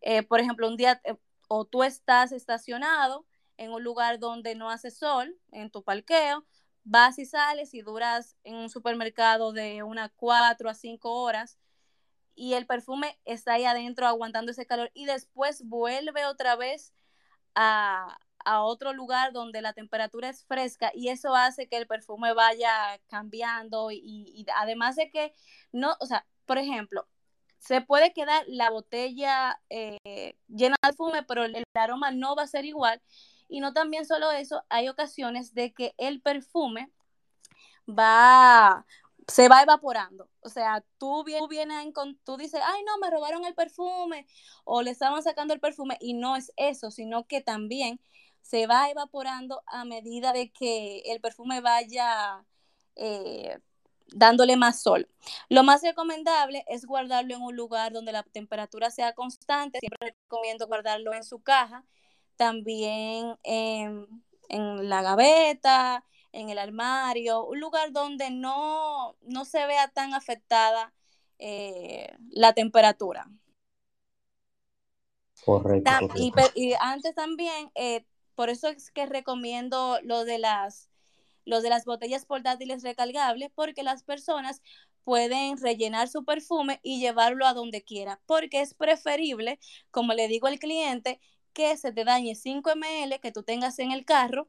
Eh, por ejemplo, un día eh, o tú estás estacionado en un lugar donde no hace sol, en tu parqueo, vas y sales y duras en un supermercado de unas 4 a 5 horas y el perfume está ahí adentro aguantando ese calor y después vuelve otra vez a, a, otro lugar donde la temperatura es fresca y eso hace que el perfume vaya cambiando y, además de que no, o sea, por ejemplo, se puede quedar la botella eh, llena de perfume, pero el, el aroma no va a ser igual. Y no también solo eso, hay ocasiones de que el perfume va, se va evaporando. O sea, tú vienes, tú dices, ay, no, me robaron el perfume o le estaban sacando el perfume y no es eso, sino que también se va evaporando a medida de que el perfume vaya eh, dándole más sol. Lo más recomendable es guardarlo en un lugar donde la temperatura sea constante. Siempre recomiendo guardarlo en su caja, también en, en la gaveta, en el armario, un lugar donde no, no se vea tan afectada eh, la temperatura. Correcto. Y, y, antes también, eh, por eso es que recomiendo lo de las, lo de las botellas portátiles recargables, porque las personas pueden rellenar su perfume y llevarlo a donde quiera, porque es preferible, como le digo al cliente, que se te dañe 5 ml que tú tengas en el carro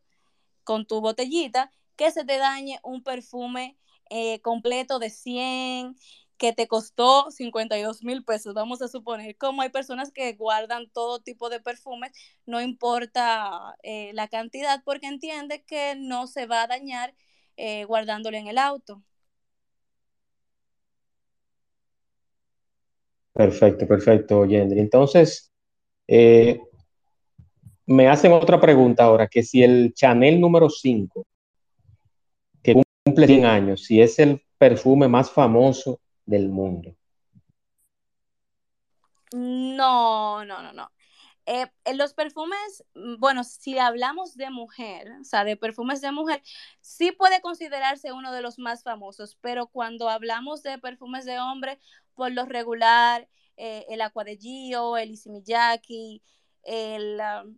con tu botellita, que se te dañe un perfume eh, completo de 100, que te costó 52 mil pesos, vamos a suponer, como hay personas que guardan todo tipo de perfumes, no importa eh, la cantidad, porque entiende que no se va a dañar eh, guardándolo en el auto. Perfecto, perfecto, Yendri. Entonces, eh, me hacen otra pregunta ahora, que si el Chanel número 5, que cumple 100 años, si es el perfume más famoso del mundo. No, no, no, no. Eh, los perfumes, mm, bueno, si hablamos de mujer, o sea, de perfumes de mujer, sí puede considerarse uno de los más famosos, pero cuando hablamos de perfumes de hombre, por lo regular, eh, el Aqua de Gio, el Isimiyaki, el, um,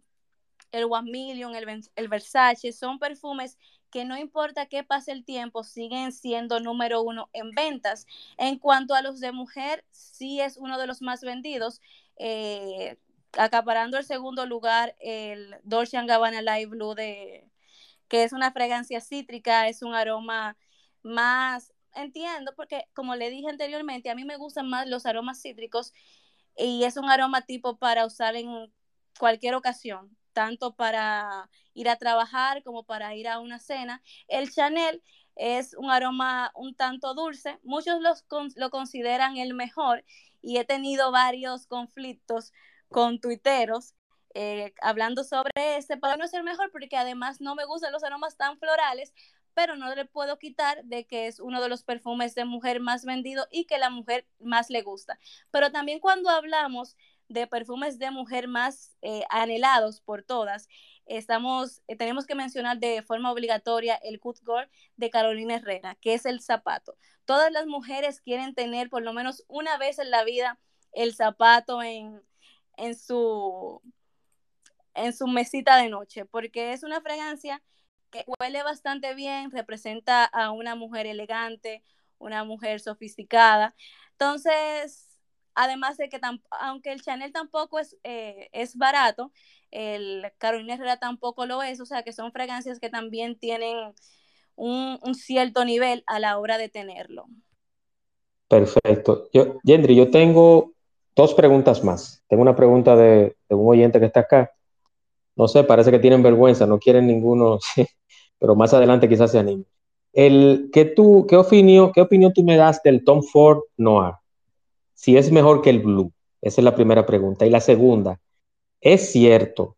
el One Million, el, el Versace, son perfumes que no importa qué pase el tiempo, siguen siendo número uno en ventas. En cuanto a los de mujer, sí es uno de los más vendidos. Eh, acaparando el segundo lugar el Dolce Gabbana Live Blue de que es una fragancia cítrica, es un aroma más entiendo porque como le dije anteriormente, a mí me gustan más los aromas cítricos y es un aroma tipo para usar en cualquier ocasión, tanto para ir a trabajar como para ir a una cena. El Chanel es un aroma un tanto dulce, muchos los, lo consideran el mejor y he tenido varios conflictos con tuiteros eh, hablando sobre ese, para no ser mejor porque además no me gustan los aromas tan florales, pero no le puedo quitar de que es uno de los perfumes de mujer más vendido y que la mujer más le gusta. Pero también cuando hablamos de perfumes de mujer más eh, anhelados por todas, estamos, eh, tenemos que mencionar de forma obligatoria el Good Girl de Carolina Herrera, que es el zapato. Todas las mujeres quieren tener por lo menos una vez en la vida el zapato en, en su, en su mesita de noche, porque es una fragancia que huele bastante bien, representa a una mujer elegante, una mujer sofisticada. Entonces, además de que aunque el Chanel tampoco es, eh, es barato, el Carolina Herrera tampoco lo es, o sea que son fragancias que también tienen un, cierto nivel a la hora de tenerlo. Perfecto. Yo, Yendri, yo tengo dos preguntas más. Tengo una pregunta de, un oyente que está acá. No sé, parece que tienen vergüenza, no quieren ninguno, pero más adelante quizás se animen. El, ¿qué, tú, qué, opinión, ¿Qué opinión tú me das del Tom Ford Noir? Si es mejor que el Blue. Esa es la primera pregunta. Y la segunda, ¿es cierto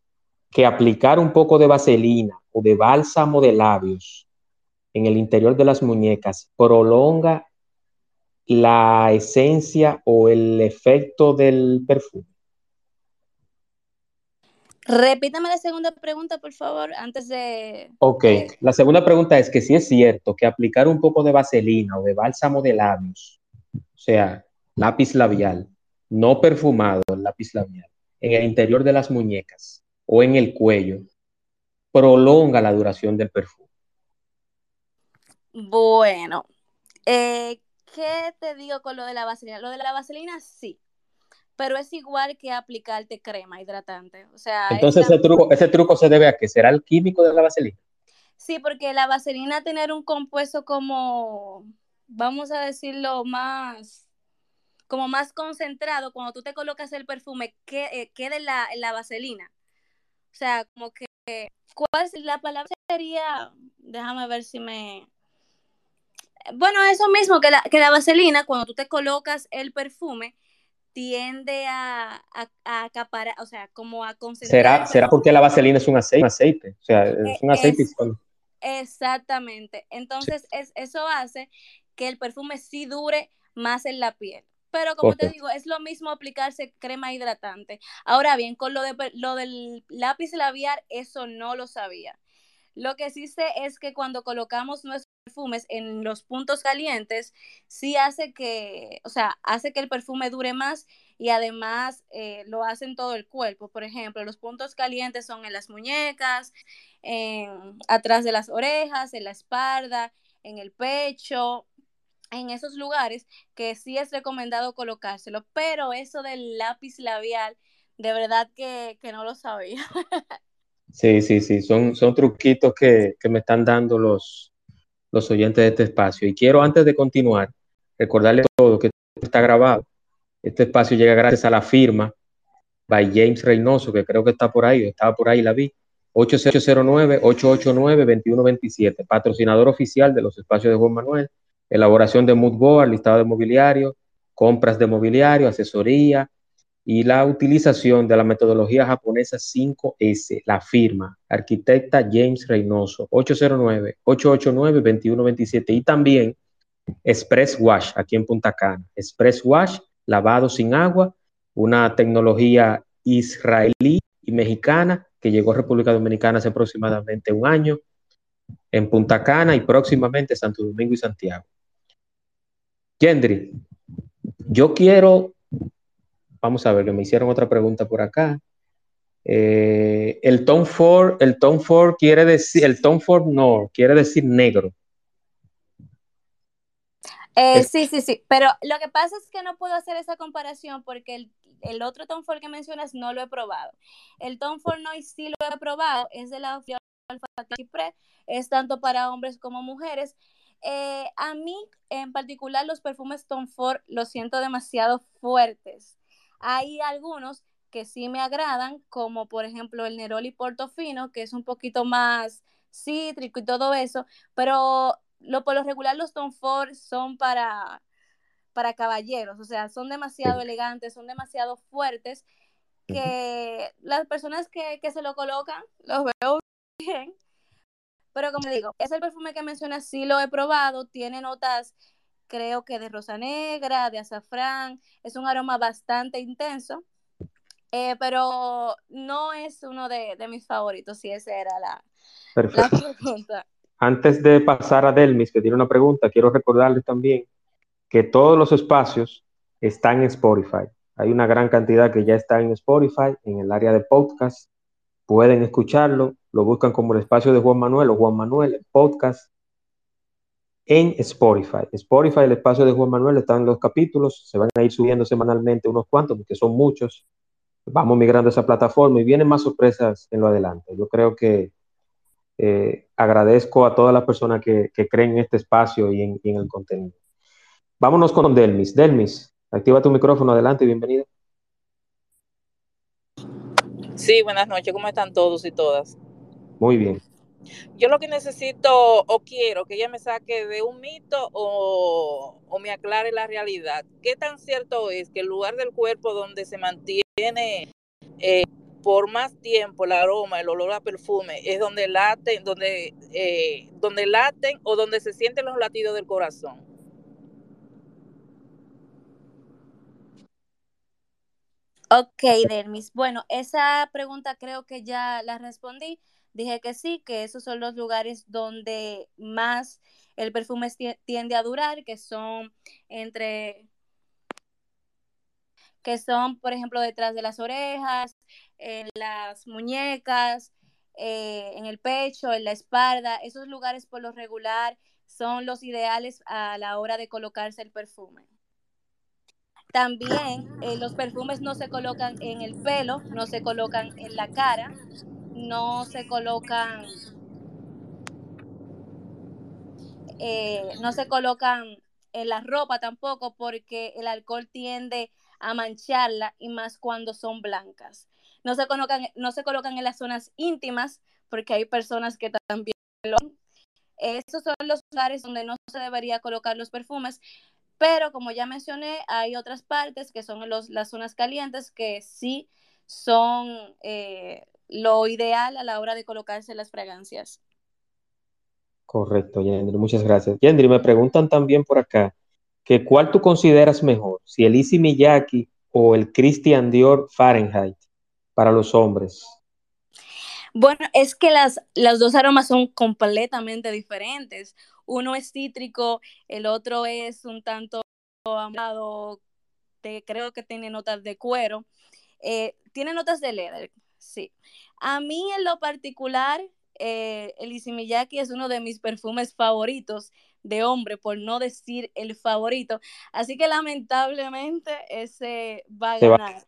que aplicar un poco de vaselina o de bálsamo de labios en el interior de las muñecas prolonga la esencia o el efecto del perfume. Repítame la segunda pregunta, por favor, antes de... Ok, la segunda pregunta es que si es cierto que aplicar un poco de vaselina o de bálsamo de labios, o sea, lápiz labial, no perfumado, lápiz labial, en el interior de las muñecas o en el cuello, prolonga la duración del perfume. Bueno, eh, ¿qué te digo con lo de la vaselina? Lo de la vaselina sí, pero es igual que aplicarte crema hidratante. O sea, Entonces ese, truco, ese truco se debe a que será el químico de la vaselina. Sí, porque la vaselina tener un compuesto como, vamos a decirlo, más, como más concentrado, cuando tú te colocas el perfume, que eh, quede la, la vaselina. O sea, como que, ¿cuál es la palabra? Sería, déjame ver si me, bueno, eso mismo, que la, que la vaselina, cuando tú te colocas el perfume, tiende a, acaparar, o sea, como a concentrar. ¿Será, porque la vaselina es un aceite? O sea, es un aceite. exactamente. Entonces, es, eso hace que el perfume sí dure más en la piel. Pero como te digo, es lo mismo aplicarse crema hidratante. Ahora bien, con lo, de, lo del lápiz labial, eso no lo sabía. Lo que sí sé es que cuando colocamos nuestros perfumes en los puntos calientes, sí hace que, o sea, hace que el perfume dure más y además eh, lo hace en todo el cuerpo. Por ejemplo, los puntos calientes son en las muñecas, en, atrás de las orejas, en la espalda, en el pecho, en esos lugares que sí es recomendado colocárselo, pero eso del lápiz labial, de verdad que, que no lo sabía. Sí, sí, sí, son, son truquitos que, me están dando los, los oyentes de este espacio. Y quiero, antes de continuar, recordarle a todos que está grabado. Este espacio llega gracias a la firma by James Reynoso, que creo que está por ahí, estaba por ahí, la vi. 8809-889-2127, patrocinador oficial de los espacios de Juan Manuel, elaboración de mood board, listado de mobiliario, compras de mobiliario, asesoría y la utilización de la metodología japonesa 5S, la firma, arquitecta James Reynoso, 809-889-2127 y también Express Wash aquí en Punta Cana. Express Wash, lavado sin agua, una tecnología israelí y mexicana que llegó a República Dominicana hace aproximadamente un año en Punta Cana y próximamente Santo Domingo y Santiago. Gendry, yo quiero, vamos a ver, que me hicieron otra pregunta por acá. Eh, el Tom Ford, el Tom Ford quiere decir, el Tom Ford no, quiere decir negro. Eh, sí, sí, sí, pero lo que pasa es que no puedo hacer esa comparación porque el, otro Tom Ford que mencionas no lo he probado. El Tom Ford no sí lo he probado, es de la Alfa es tanto para hombres como mujeres. Eh, a mí en particular los perfumes Tom Ford los siento demasiado fuertes. Hay algunos que sí me agradan, como por ejemplo el Neroli Portofino, que es un poquito más cítrico y todo eso, pero lo, por lo regular los Tom Ford son para, para caballeros, o sea, son demasiado elegantes, son demasiado fuertes, que las personas que, se lo colocan los veo bien, pero como digo, ese perfume que mencionas sí lo he probado, tiene notas creo que de rosa negra, de azafrán, es un aroma bastante intenso, eh, pero no es uno de, mis favoritos, si esa era la, la pregunta. Antes de pasar a Delmis, que tiene una pregunta, quiero recordarles también que todos los espacios están en Spotify. Hay una gran cantidad que ya está en Spotify, en el área de podcast. Pueden escucharlo, lo buscan como el espacio de Juan Manuel o Juan Manuel, podcast, en Spotify. Spotify, el espacio de Juan Manuel, están los capítulos, se van a ir subiendo semanalmente unos cuantos, porque son muchos. Vamos migrando a esa plataforma y vienen más sorpresas en lo adelante. Yo creo que eh, agradezco a todas las personas que, creen en este espacio y en, el contenido. Vámonos con Delmis. Delmis, activa tu micrófono, adelante y bienvenida. Sí, buenas noches, ¿cómo están todos y todas? Muy bien. Yo lo que necesito o quiero que ella me saque de un mito o, me aclare la realidad. ¿Qué tan cierto es que el lugar del cuerpo donde se mantiene eh, por más tiempo el aroma, el olor a perfume, es donde laten, donde, eh, donde laten o donde se sienten los latidos del corazón. Ok, Dermis. Bueno, esa pregunta creo que ya la respondí. Dije que sí, que esos son los lugares donde más el perfume tiende a durar, que son entre que son, por ejemplo, detrás de las orejas, en las muñecas, eh, en el pecho, en la espalda. Esos lugares por lo regular son los ideales a la hora de colocarse el perfume. También eh, los perfumes no se colocan en el pelo, no se colocan en la cara, no se colocan, eh, no se colocan en la ropa tampoco porque el alcohol tiende a mancharla y más cuando son blancas. No se colocan, no se colocan en las zonas íntimas porque hay personas que también lo Esos son los lugares donde no se debería colocar los perfumes, pero como ya mencioné, hay otras partes que son los, las zonas calientes que sí son eh, lo ideal a la hora de colocarse las fragancias. Correcto, Yendri, muchas gracias. Yendri, me preguntan también por acá que cuál tú consideras mejor, si el Easy Miyaki o el Christian Dior Fahrenheit para los hombres. Bueno, es que las, los dos aromas son completamente diferentes. Uno es cítrico, el otro es un tanto amado, creo que tiene notas de cuero. Eh, tiene notas de leather, sí. A mí en lo particular, eh, el Easy Miyaki es uno de mis perfumes favoritos de hombre, por no decir el favorito. Así que lamentablemente ese va a ganar.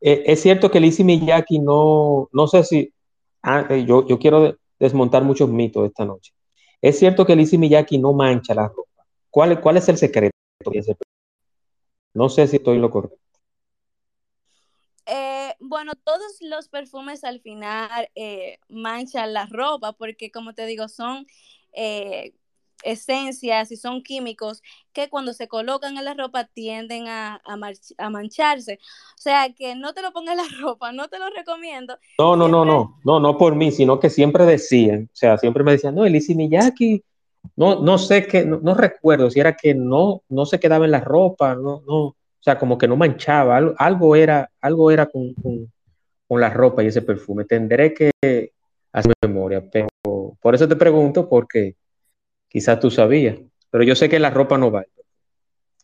Eh, es cierto que Lizzie Miyaki no, no sé si, ah, eh, yo, yo quiero desmontar muchos mitos esta noche. Es cierto que Lizzie Miyaki no mancha la ropa. ¿Cuál, es el secreto? No sé si estoy lo correcto. Eh, bueno, todos los perfumes al final manchan la ropa porque, como te digo, son esencias y son químicos que cuando se colocan en la ropa tienden a, a, mancharse. O sea, que no te lo pongas en la ropa, no te lo recomiendo. No, no, no, no, no, no por mí, sino que siempre decían, o sea, siempre me decían, no, Elisi Miyaki, no, no sé qué, no, recuerdo si era que no, no se quedaba en la ropa, no, no, o sea, como que no manchaba, algo, era, algo era con, con, con la ropa y ese perfume. Tendré que hacer memoria, pero por eso te pregunto, porque Quizás tú sabías, pero yo sé que la ropa no va.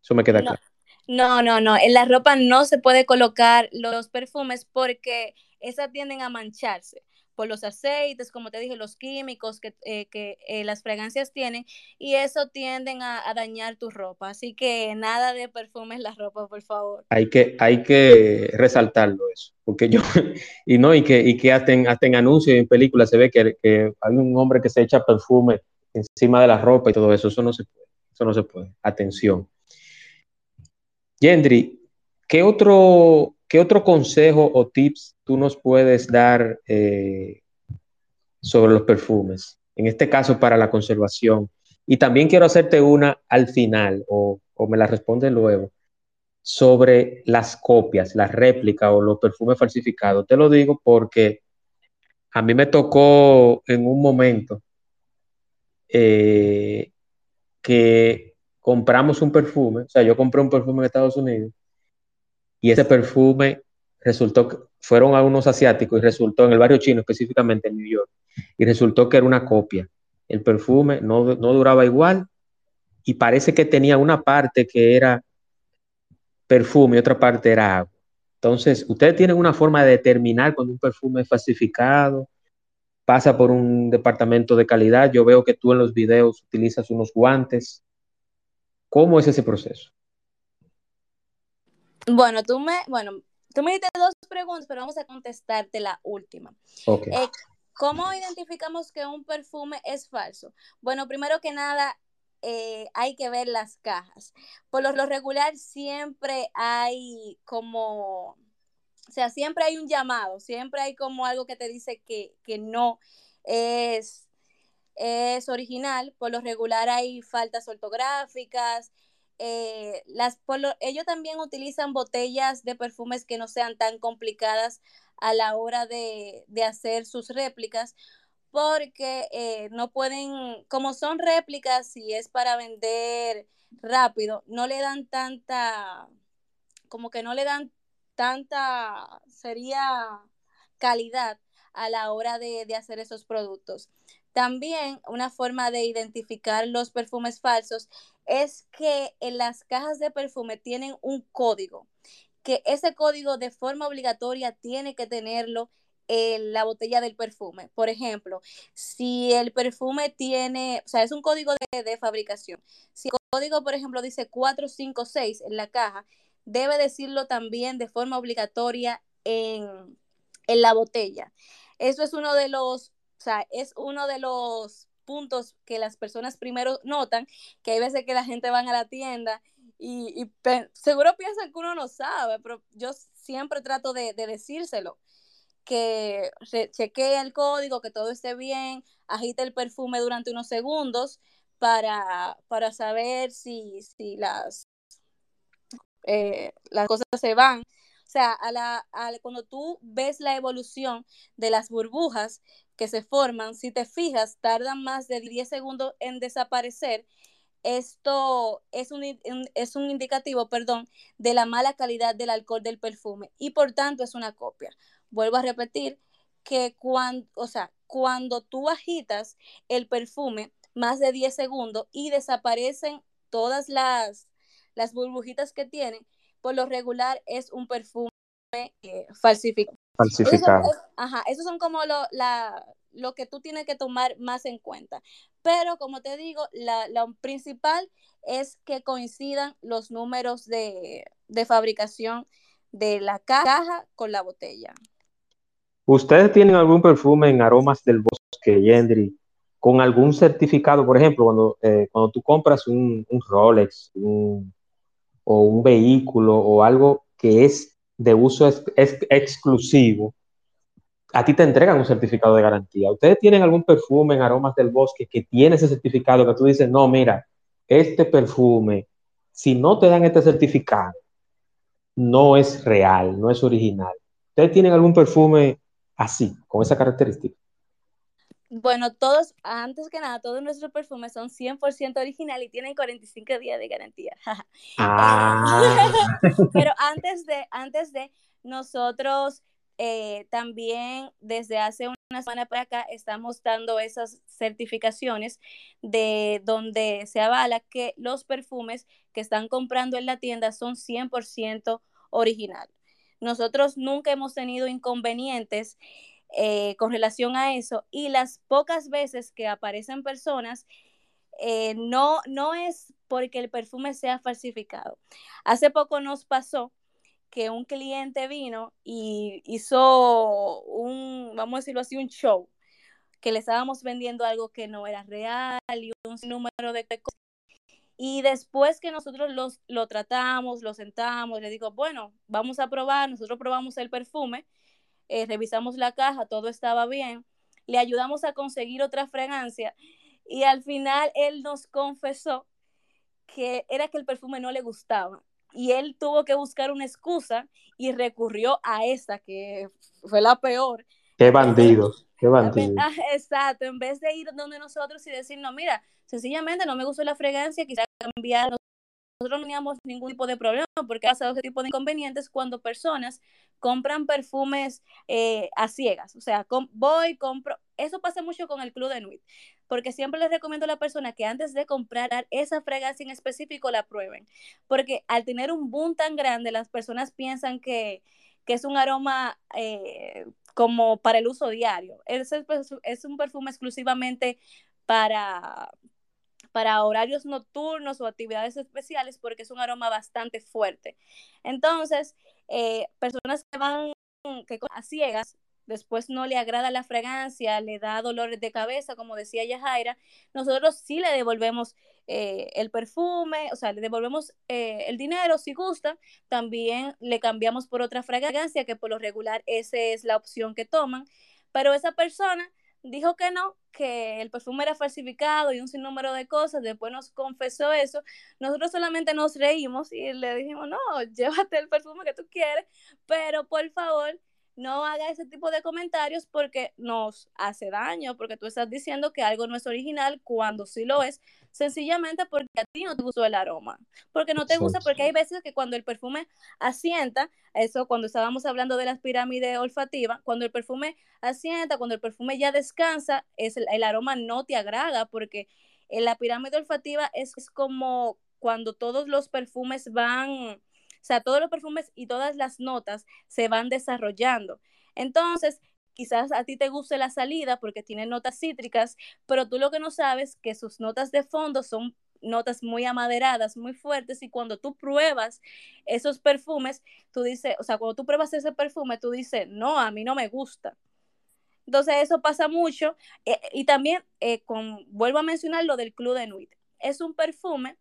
Eso me queda claro. No, no, no. En la ropa no se puede colocar los perfumes porque esas tienden a mancharse por los aceites, como te dije, los químicos que, eh, eh, las fragancias tienen, y eso tienden a, dañar tu ropa. Así que nada de perfumes en la ropa, por favor. Hay que, hay que resaltarlo eso, porque yo, y no, y que, y que hasta en, hasta en anuncios y en películas se ve que, que hay un hombre que se echa perfume encima de la ropa y todo eso, eso no se puede, eso no se puede. Atención. Yendri, ¿qué otro, qué otro consejo o tips tú nos puedes dar eh, sobre los perfumes? En este caso, para la conservación. Y también quiero hacerte una al final, o, o me la respondes luego, sobre las copias, las réplicas o los perfumes falsificados. Te lo digo porque a mí me tocó en un momento eh, que compramos un perfume, o sea, yo compré un perfume en Estados Unidos y ese perfume resultó que fueron a unos asiáticos y resultó en el barrio chino, específicamente en New York, y resultó que era una copia. El perfume no, no duraba igual y parece que tenía una parte que era perfume y otra parte era agua. Entonces, ustedes tienen una forma de determinar cuando un perfume es falsificado pasa por un departamento de calidad. Yo veo que tú en los videos utilizas unos guantes. ¿Cómo es ese proceso? Bueno, tú me, bueno, tú me diste dos preguntas, pero vamos a contestarte la última. Eh, ¿Cómo identificamos que un perfume es falso? Bueno, primero que nada, eh, hay que ver las cajas. Por lo regular siempre hay como o sea, siempre hay un llamado, siempre hay como algo que te dice que, no es, es original. Por lo regular hay faltas ortográficas. Eh, las, ellos también utilizan botellas de perfumes que no sean tan complicadas a la hora de, hacer sus réplicas, porque eh, no pueden, como son réplicas y es para vender rápido, no le dan tanta, como que no le dan tanta sería calidad a la hora de, hacer esos productos. También una forma de identificar los perfumes falsos es que en las cajas de perfume tienen un código, que ese código de forma obligatoria tiene que tenerlo en la botella del perfume. Por ejemplo, si el perfume tiene, o sea, es un código de, de fabricación. Si el código, por ejemplo, dice 456 en la caja, debe decirlo también de forma obligatoria en, la botella. Eso es uno de los, o sea, es uno de los puntos que las personas primero notan, que hay veces que la gente va a la tienda y, seguro piensan que uno no sabe, pero yo siempre trato de, decírselo, que chequee el código, que todo esté bien, agite el perfume durante unos segundos para, para saber si, si las eh, las cosas se van. O sea, a la, cuando tú ves la evolución de las burbujas que se forman, si te fijas, tardan más de 10 segundos en desaparecer. Esto es un, es un indicativo, perdón, de la mala calidad del alcohol del perfume y por tanto es una copia. Vuelvo a repetir que cuando, o sea, cuando tú agitas el perfume más de 10 segundos y desaparecen todas las, las burbujitas que tienen, por lo regular es un perfume eh, falsificado. Falsificado. ajá, esos son como lo, la, lo que tú tienes que tomar más en cuenta. Pero como te digo, la, principal es que coincidan los números de, de fabricación de la caja con la botella. ¿Ustedes tienen algún perfume en aromas del bosque, Yendri, con algún certificado? Por ejemplo, cuando, eh, cuando tú compras un, un Rolex, un, o un vehículo o algo que es de uso exclusivo, a ti te entregan un certificado de garantía. ¿Ustedes tienen algún perfume en aromas del bosque que tiene ese certificado que tú dices, no, mira, este perfume, si no te dan este certificado, no es real, no es original? ¿Ustedes tienen algún perfume así, con esa característica? Bueno, todos, antes que nada, todos nuestros perfumes son 100% original y tienen 45 días de garantía. ah. Pero antes de, antes de, nosotros eh, también desde hace una semana para acá estamos dando esas certificaciones de donde se avala que los perfumes que están comprando en la tienda son 100% original. Nosotros nunca hemos tenido inconvenientes eh, con relación a eso y las pocas veces que aparecen personas eh, no, no es porque el perfume sea falsificado. Hace poco nos pasó que un cliente vino y hizo un, vamos a decirlo así, un show, que le estábamos vendiendo algo que no era real y un número de cosas. Y después que nosotros los, lo tratamos, lo sentamos, le digo, bueno, vamos a probar, nosotros probamos el perfume, eh, revisamos la caja, todo estaba bien, le ayudamos a conseguir otra fragancia y al final él nos confesó que era que el perfume no le gustaba y él tuvo que buscar una excusa y recurrió a esta, que fue la peor. Qué bandidos, qué bandidos. Ah, exacto, en vez de ir donde nosotros y decir, no, mira, sencillamente no me gustó la fragancia, quizás cambiar. Nosotros no teníamos ningún tipo de problema porque ha pasado ese tipo de inconvenientes cuando personas compran perfumes eh, a ciegas. O sea, voy, compro. Eso pasa mucho con el Club de Nuit porque siempre les recomiendo a la persona que antes de comprar esa fragancia en específico la prueben, porque al tener un boom tan grande, las personas piensan que, es un aroma eh, como para el uso diario. Es, es un perfume exclusivamente para, para horarios nocturnos o actividades especiales porque es un aroma bastante fuerte. Entonces, eh, personas que van que a ciegas después no le agrada la fragancia, le da dolores de cabeza, como decía Yajaira, nosotros sí le devolvemos eh, el perfume, o sea, le devolvemos eh, el dinero si gusta, también le cambiamos por otra fragancia, que por lo regular esa es la opción que toman, pero esa persona dijo que no, que el perfume era falsificado y un sinnúmero de cosas, después nos confesó eso, nosotros solamente nos reímos y le dijimos, no, llévate el perfume que tú quieres, pero por favor, no haga ese tipo de comentarios porque nos hace daño, porque tú estás diciendo que algo no es original cuando sí lo es, sencillamente porque a ti no te gustó el aroma, porque no te gusta, porque hay veces que cuando el perfume asienta, eso cuando estábamos hablando de las pirámides olfativas, cuando el perfume asienta, cuando el perfume ya descansa, es el, aroma no te agrada, porque en la pirámide olfativa es, es como cuando todos los perfumes van sea, todos los perfumes y todas las notas se van desarrollando. Entonces, quizás a ti te guste la salida porque tiene notas cítricas, pero tú lo que no sabes que sus notas de fondo son notas muy amaderadas, muy fuertes y cuando tú pruebas esos perfumes, tú dices, o sea, cuando tú pruebas ese perfume, tú dices, no, a mí no me gusta. Entonces eso pasa mucho eh, y también eh, con, vuelvo a mencionar lo del Club de Nuit. Es un perfume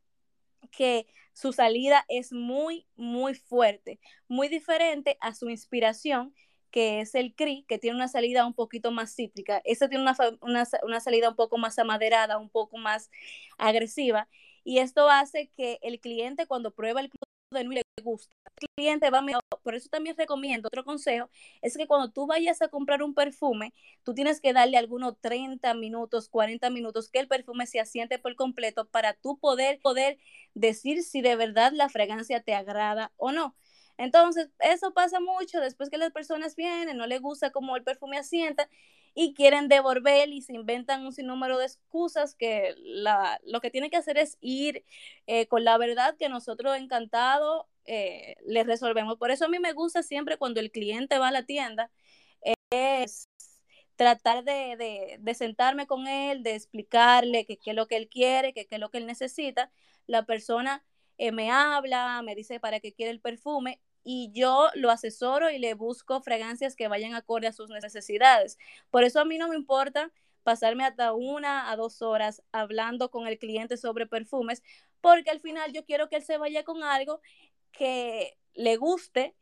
que su salida es muy, muy fuerte, muy diferente a su inspiración, que es el CRI, que tiene una salida un poquito más cítrica. Ese tiene una, salida un poco más amaderada, un poco más agresiva. Y esto hace que el cliente cuando prueba el club de Nuit le gusta. El cliente va mejor. Por eso también recomiendo, otro consejo, es que cuando tú vayas a comprar un perfume, tú tienes que darle algunos 30 minutos, 40 minutos, que el perfume se asiente por completo para tú poder, poder decir si de verdad la fragancia te agrada o no. Entonces, eso pasa mucho después que las personas vienen, no les gusta cómo el perfume asienta y quieren devolver y se inventan un sinnúmero de excusas que la, lo que tienen que hacer es ir eh, con la verdad que nosotros encantado eh, resolvemos. Por eso a mí me gusta siempre cuando el cliente va a la tienda, es tratar de, de, sentarme con él, de explicarle qué es lo que él quiere, qué es lo que él necesita. La persona eh, me habla, me dice para qué quiere el perfume y yo lo asesoro y le busco fragancias que vayan acorde a sus necesidades. Por eso a mí no me importa pasarme hasta una a dos horas hablando con el cliente sobre perfumes, porque al final yo quiero que él se vaya con algo que le guste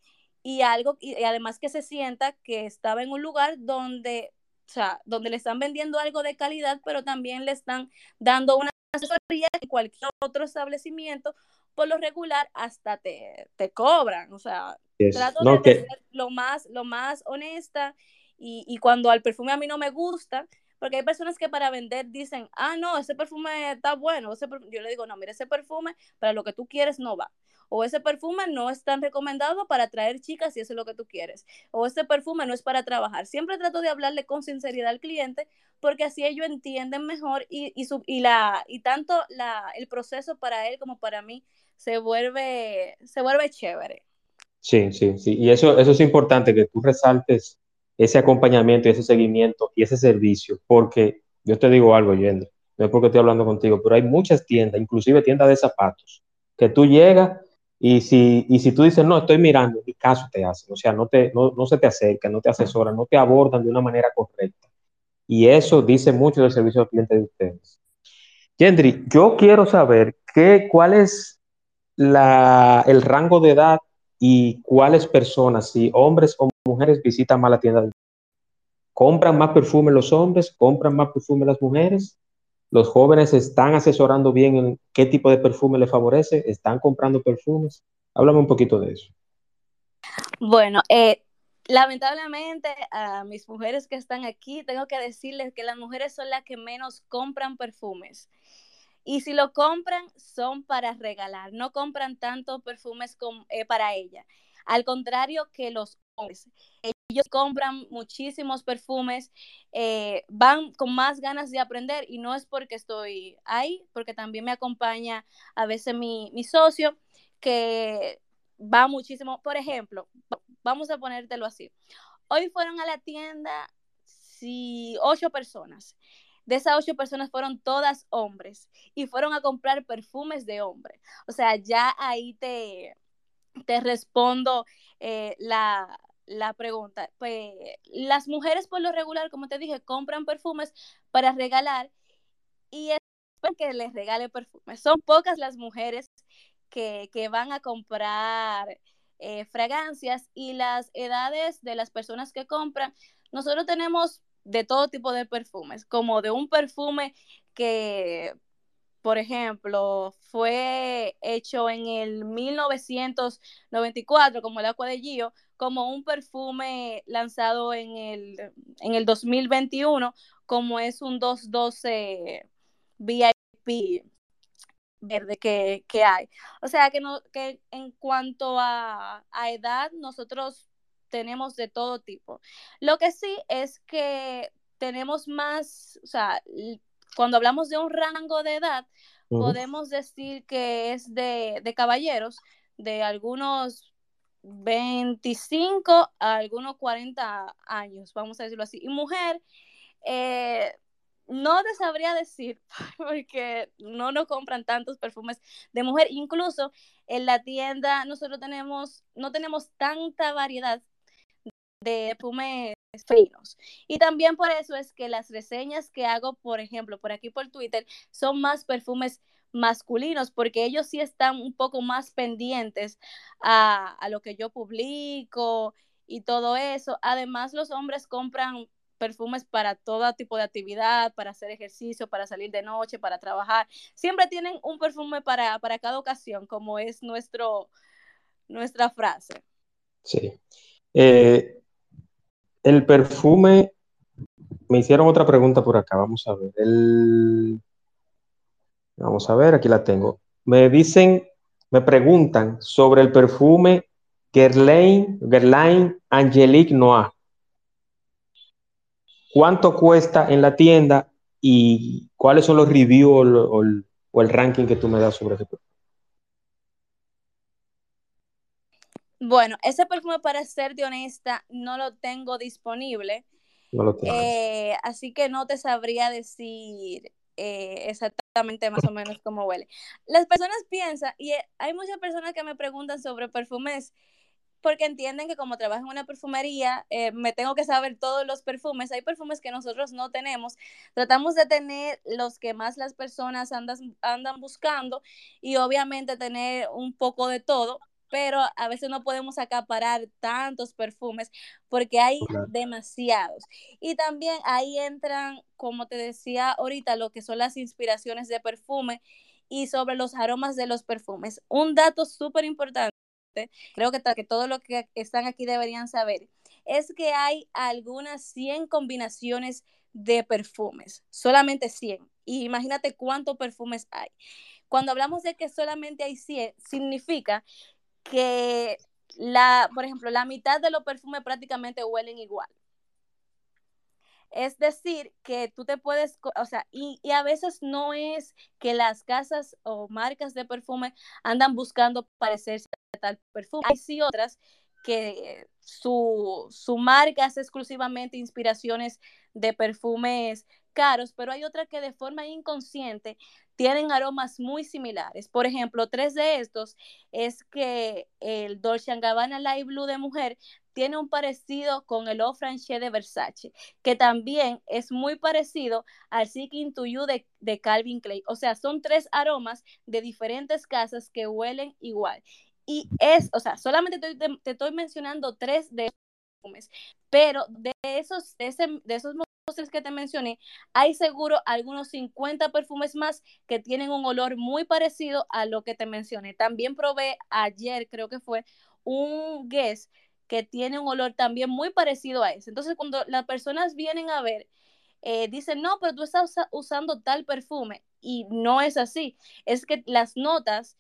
y algo, y además que se sienta que estaba en un lugar donde, o sea, donde le están vendiendo algo de calidad, pero también le están dando una asesoría que cualquier otro establecimiento, por lo regular, hasta te, te cobran. O sea, trato de ser lo más, lo más honesta y, y cuando al perfume a mí no me gusta, porque hay personas que para vender dicen, ah, no, ese perfume está bueno. Ese yo le digo, no, mira, ese perfume para lo que tú quieres no va. O ese perfume no es tan recomendado para atraer chicas si eso es lo que tú quieres. O ese perfume no es para trabajar. Siempre trato de hablarle con sinceridad al cliente porque así ellos entienden mejor y, y, y, la, y tanto la, el proceso para él como para mí se vuelve, se vuelve chévere. Sí, sí, sí. Y eso, eso es importante, que tú resaltes ese acompañamiento y ese seguimiento y ese servicio, porque yo te digo algo, Yendo, no es porque estoy hablando contigo, pero hay muchas tiendas, inclusive tiendas de zapatos, que tú llegas y si, y si tú dices, no, estoy mirando, y caso te hacen, o sea, no, te, no, no se te acercan, no te asesoran, no te abordan de una manera correcta. Y eso dice mucho del servicio al cliente de ustedes. Gendry, yo quiero saber qué, cuál es la, el rango de edad y cuáles personas, si hombres o mujeres, visitan más la tienda. ¿Compran más perfume los hombres? ¿Compran más perfume las mujeres? ¿Los jóvenes están asesorando bien en qué tipo de perfume les favorece? ¿Están comprando perfumes? Háblame un poquito de eso. Bueno, eh, lamentablemente a mis mujeres que están aquí, tengo que decirles que las mujeres son las que menos compran perfumes. Y si lo compran, son para regalar, no compran tanto perfumes eh, para ella. Al contrario que los hombres, ellos compran muchísimos perfumes, eh, van con más ganas de aprender y no es porque estoy ahí, porque también me acompaña a veces mi, mi socio que va muchísimo. Por ejemplo, vamos a ponértelo así. Hoy fueron a la tienda si ocho personas de esas ocho personas fueron todas hombres y fueron a comprar perfumes de hombre. O sea, ya ahí te, te respondo eh, la, la pregunta. Pues las mujeres por lo regular, como te dije, compran perfumes para regalar y es que les regale perfumes. Son pocas las mujeres que, que van a comprar eh, fragancias y las edades de las personas que compran. Nosotros tenemos de todo tipo de perfumes, como de un perfume que, por ejemplo, fue hecho en el 1994, como el Aqua de Gio, como un perfume lanzado en el, en el 2021, como es un 212 VIP verde que, que hay. O sea, que, no, que en cuanto a, a edad, nosotros tenemos de todo tipo. Lo que sí es que tenemos más, o sea, cuando hablamos de un rango de edad, podemos decir que es de, caballeros, de algunos 25 a algunos 40 años, vamos a decirlo así. Y mujer, eh, no te sabría decir, porque no nos compran tantos perfumes de mujer. Incluso en la tienda nosotros tenemos, no tenemos tanta variedad de perfumes finos. Y también por eso es que las reseñas que hago, por ejemplo, por aquí por Twitter, son más perfumes masculinos, porque ellos sí están un poco más pendientes a, a lo que yo publico y todo eso. Además, los hombres compran perfumes para todo tipo de actividad, para hacer ejercicio, para salir de noche, para trabajar. Siempre tienen un perfume para, para cada ocasión, como es nuestro, nuestra frase. Sí. Eh, el perfume, me hicieron otra pregunta por acá, vamos a ver. El, vamos a ver, aquí la tengo. Me dicen, me preguntan sobre el perfume Guerlain, Guerlain Angelique Noir. ¿Cuánto cuesta en la tienda y cuáles son los reviews o, o el ranking que tú me das sobre ese perfume? Bueno, ese perfume, para ser de honesta, no lo tengo disponible. No lo tengo. Eh, así que no te sabría decir eh, exactamente más o menos cómo huele. Las personas piensan, y eh, hay muchas personas que me preguntan sobre perfumes porque entienden que como trabajo en una perfumería, me tengo que saber todos los perfumes. Hay perfumes que nosotros no tenemos. Tratamos de tener los que más las personas andan, andan buscando y obviamente tener un poco de todo pero a veces no podemos acaparar tantos perfumes porque hay Claro. demasiados. Y también ahí entran, como te decía ahorita, lo que son las inspiraciones de perfume y sobre los aromas de los perfumes. Un dato súper importante, creo que, que todos los que están aquí deberían saber, es que hay algunas 100 combinaciones de perfumes, solamente 100. Y imagínate cuántos perfumes hay. Cuando hablamos de que solamente hay 100, significa que la, por ejemplo, la mitad de los perfumes prácticamente huelen igual. Es decir, que tú te puedes, o sea, y, y a veces no es que las casas o marcas de perfume andan buscando parecerse a tal perfume. Hay sí otras que su, su marca es exclusivamente inspiraciones de perfumes caros, pero hay otras que de forma inconsciente tienen aromas muy similares. Por ejemplo, tres de estos es que el Dolce Gabbana Light Blue de mujer tiene un parecido con el Eau Franché de Versace, que también es muy parecido al Seeking to You de, Calvin Klein. O sea, son tres aromas de diferentes casas que huelen igual. Y es, o sea, solamente te, te- estoy mencionando tres de pero de esos, de, ese, de esos que te mencioné, hay seguro algunos 50 perfumes más que tienen un olor muy parecido a lo que te mencioné. También probé ayer, creo que fue, un Guess que tiene un olor también muy parecido a ese. Entonces, cuando las personas vienen a ver, eh, dicen, no, pero tú estás usa- usando tal perfume y no es así. Es que las notas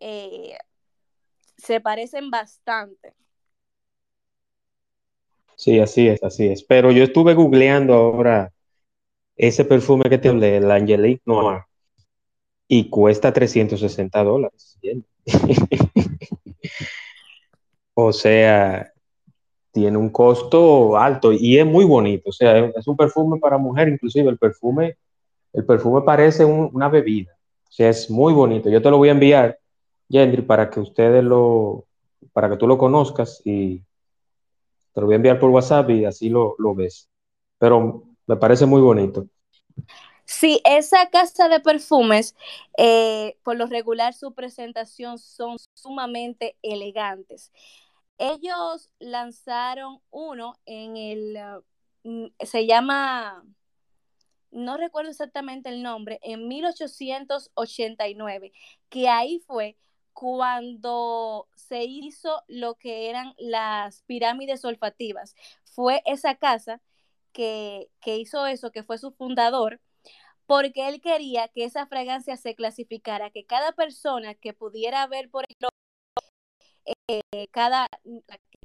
eh, se parecen bastante. Sí, así es, así es. Pero yo estuve googleando ahora ese perfume que te hablé, el Angelique Noir, y cuesta 360 dólares. O sea, tiene un costo alto y es muy bonito. O sea, es un perfume para mujer, inclusive el perfume, el perfume parece un- una bebida. O sea, es muy bonito. Yo te lo voy a enviar, Yendri, para que ustedes lo, para que tú lo conozcas y te lo voy a enviar por WhatsApp y así lo, lo ves. Pero me parece muy bonito. Sí, esa casa de perfumes, eh, por lo regular su presentación son sumamente elegantes. Ellos lanzaron uno en el, mm, se llama, no recuerdo exactamente el nombre, en 1889, que ahí fue cuando se hizo lo que eran las pirámides olfativas. Fue esa casa que, que hizo eso, que fue su fundador porque él quería que esa fragancia se clasificara, que cada persona que pudiera ver, por ejemplo, eh, cada,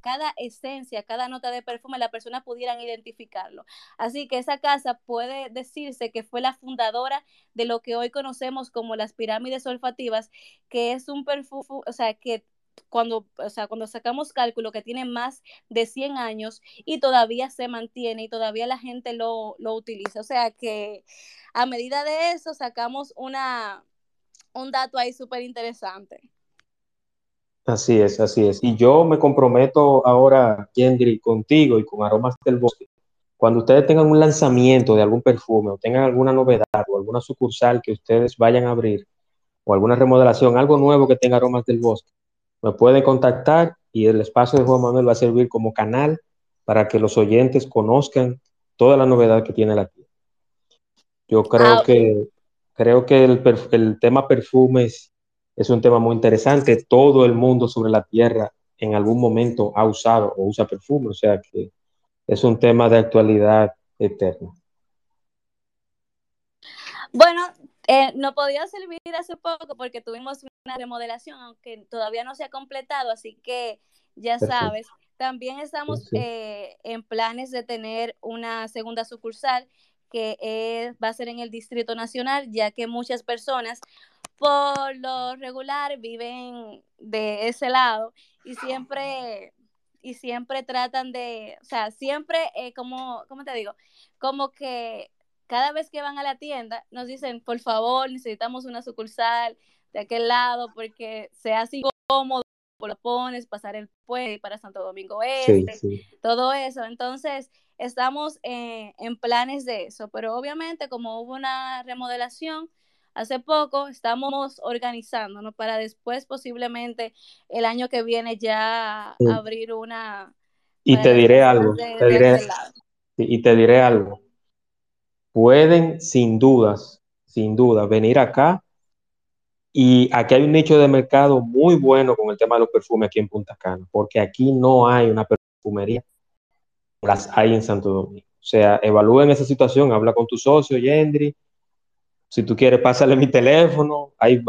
cada esencia, cada nota de perfume, la persona pudieran identificarlo. Así que esa casa puede decirse que fue la fundadora de lo que hoy conocemos como las pirámides olfativas, que es un perfume, o sea, que cuando, o sea, cuando sacamos cálculo que tiene más de 100 años y todavía se mantiene y todavía la gente lo, lo utiliza. O sea que a medida de eso sacamos una, un dato ahí súper interesante. Así es, así es. Y yo me comprometo ahora, Kendry, contigo y con Aromas del Bosque. Cuando ustedes tengan un lanzamiento de algún perfume o tengan alguna novedad o alguna sucursal que ustedes vayan a abrir o alguna remodelación, algo nuevo que tenga Aromas del Bosque, me pueden contactar y el espacio de Juan Manuel va a servir como canal para que los oyentes conozcan toda la novedad que tiene la tienda. Yo creo que creo que el, el tema perfumes es un tema muy interesante. Todo el mundo sobre la tierra en algún momento ha usado o usa perfume, o sea que es un tema de actualidad eterna. Bueno, eh, no podía servir hace poco porque tuvimos una remodelación, aunque todavía no se ha completado, así que ya Perfecto. sabes. También estamos Sí, eh, en planes de tener una segunda sucursal que es- va a ser en el Distrito Nacional, ya que muchas personas por lo regular viven de ese lado y siempre y siempre tratan de, o sea, siempre eh, como, ¿cómo te digo? Como que cada vez que van a la tienda nos dicen, por favor, necesitamos una sucursal de aquel lado porque se hace incómodo, lo pones, pasar el puente para Santo Domingo Sí, Este, sí. todo eso. Entonces, estamos eh, en planes de eso, pero obviamente como hubo una remodelación, hace poco, estamos organizándonos para después posiblemente el año que viene ya abrir una... Y te diré algo, te diré, y te diré algo. Pueden sin dudas, sin duda, venir acá y aquí hay un nicho de mercado muy bueno con el tema de los perfumes aquí en Punta Cana, porque aquí no hay una perfumería, las hay en Santo Domingo. O sea, evalúen esa situación, habla con tu socio, Yendri. Si tú quieres, pásale mi teléfono. Hay,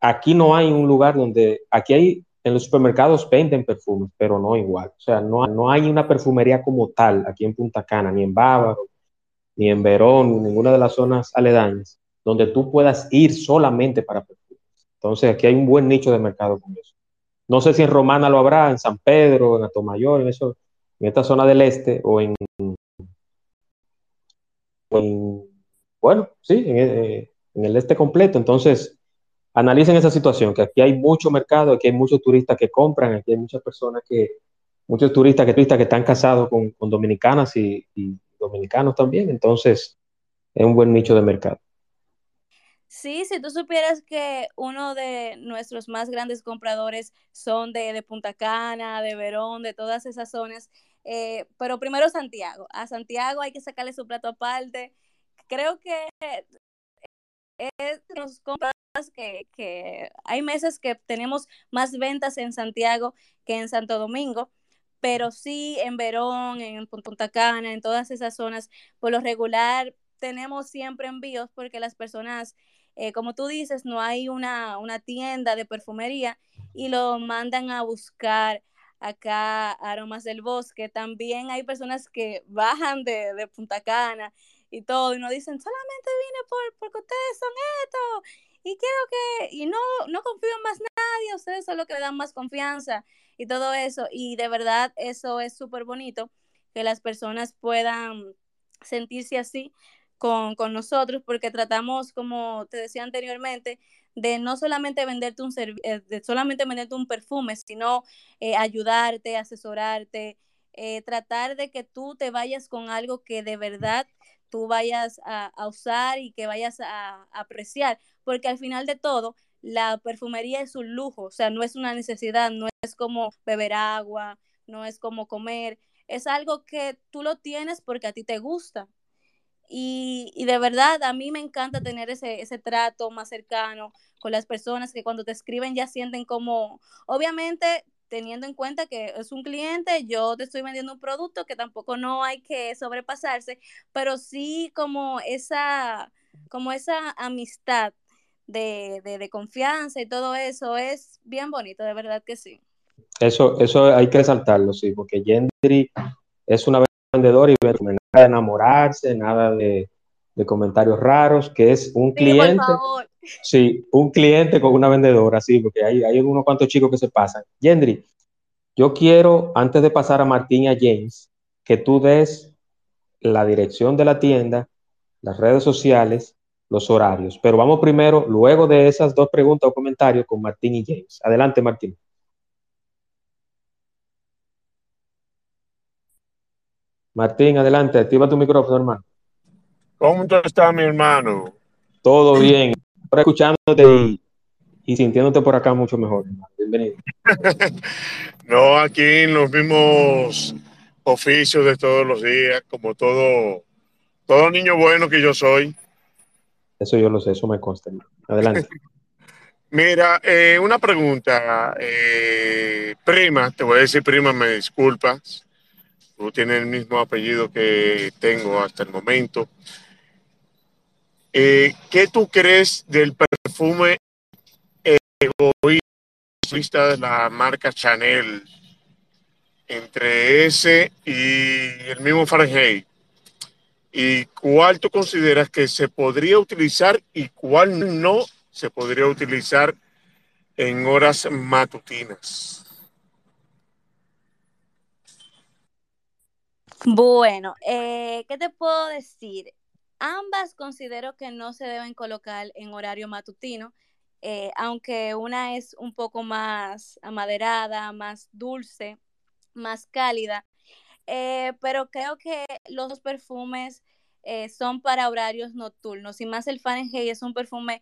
aquí no hay un lugar donde, aquí hay, en los supermercados venden perfumes, pero no igual. O sea, no, no hay una perfumería como tal aquí en Punta Cana, ni en Bávaro, ni en Verón, ni en ninguna de las zonas aledañas, donde tú puedas ir solamente para perfumes. Entonces, aquí hay un buen nicho de mercado con eso. No sé si en Romana lo habrá, en San Pedro, en Atomayor, en eso, en esta zona del este o en, bueno, sí, eh, en, el este completo. Entonces, analicen esa situación, que aquí hay mucho mercado, aquí hay muchos turistas que compran, aquí hay muchas personas que, muchos turistas que, turistas que están casados con, dominicanas y dominicanos también. Entonces, es un buen nicho de mercado. Sí, si tú supieras que uno de nuestros más grandes compradores son de, Punta Cana, de Verón, de todas esas zonas, eh, pero primero Santiago. A Santiago hay que sacarle su plato aparte. Creo que es los compras que, que hay meses que tenemos más ventas en Santiago que en Santo Domingo pero sí en Verón, en Punta Cana, en todas esas zonas, por lo regular tenemos siempre envíos porque las personas eh, como tú dices, no hay una, tienda de perfumería y lo mandan a buscar acá aromas del bosque. También hay personas que bajan de, Punta Cana y todo y nos dicen, solamente vine por, porque ustedes son esto y quiero que, y no, no confío en más nadie, ustedes son los que le dan más confianza y todo eso. Y de verdad eso es súper bonito, que las personas puedan sentirse así con, con nosotros porque tratamos, como te decía anteriormente, de no solamente venderte un eh, de solamente venderte un perfume, sino eh, ayudarte, asesorarte, eh, tratar de que tú te vayas con algo que de verdad tú vayas a, usar y que vayas a, apreciar, porque al final de todo, la perfumería es un lujo, o sea, no es una necesidad, no es como beber agua, no es como comer, es algo que tú lo tienes porque a ti te gusta. Y, de verdad, a mí me encanta tener ese, ese trato más cercano con las personas que cuando te escriben ya sienten como, obviamente, teniendo en cuenta que es un cliente, yo te estoy vendiendo un producto que tampoco no hay que sobrepasarse, pero sí como esa, como esa amistad de, de, confianza y todo eso es bien bonito, de verdad que sí. Eso, eso hay que resaltarlo, sí, porque Gendry es una vendedor y nada de enamorarse, nada de, comentarios raros, que es un cliente. Sí, un cliente con una vendedora, sí, porque hay, hay unos cuantos chicos que se pasan. Yendri, yo quiero, antes de pasar a Martín y a James, que tú des la dirección de la tienda, las redes sociales, los horarios. Pero vamos primero, luego de esas dos preguntas o comentarios, con Martín y James. Adelante, Martín. Martín, adelante, activa tu micrófono, hermano. ¿Cómo está mi hermano? Todo bien. Escuchándote y, sintiéndote por acá mucho mejor. Bienvenido. no, aquí en los mismos oficios de todos los días, como todo, todo niño bueno que yo soy. Eso yo lo sé, eso me consta. Adelante. Mira, eh, una pregunta. Eh, prima, te voy a decir prima, me disculpas tú tienes el mismo apellido que tengo hasta el momento. Eh, ¿Qué tú crees del perfume egoísta de la marca Chanel entre ese y el mismo Fahrenheit? ¿Y cuál tú consideras que se podría utilizar y cuál no se podría utilizar en horas matutinas? Bueno, eh, ¿qué te puedo decir? Ambas considero que no se deben colocar en horario matutino, eh, aunque una es un poco más amaderada, más dulce, más cálida, eh, pero creo que los perfumes eh, son para horarios nocturnos y más el Fahrenheit es un perfume,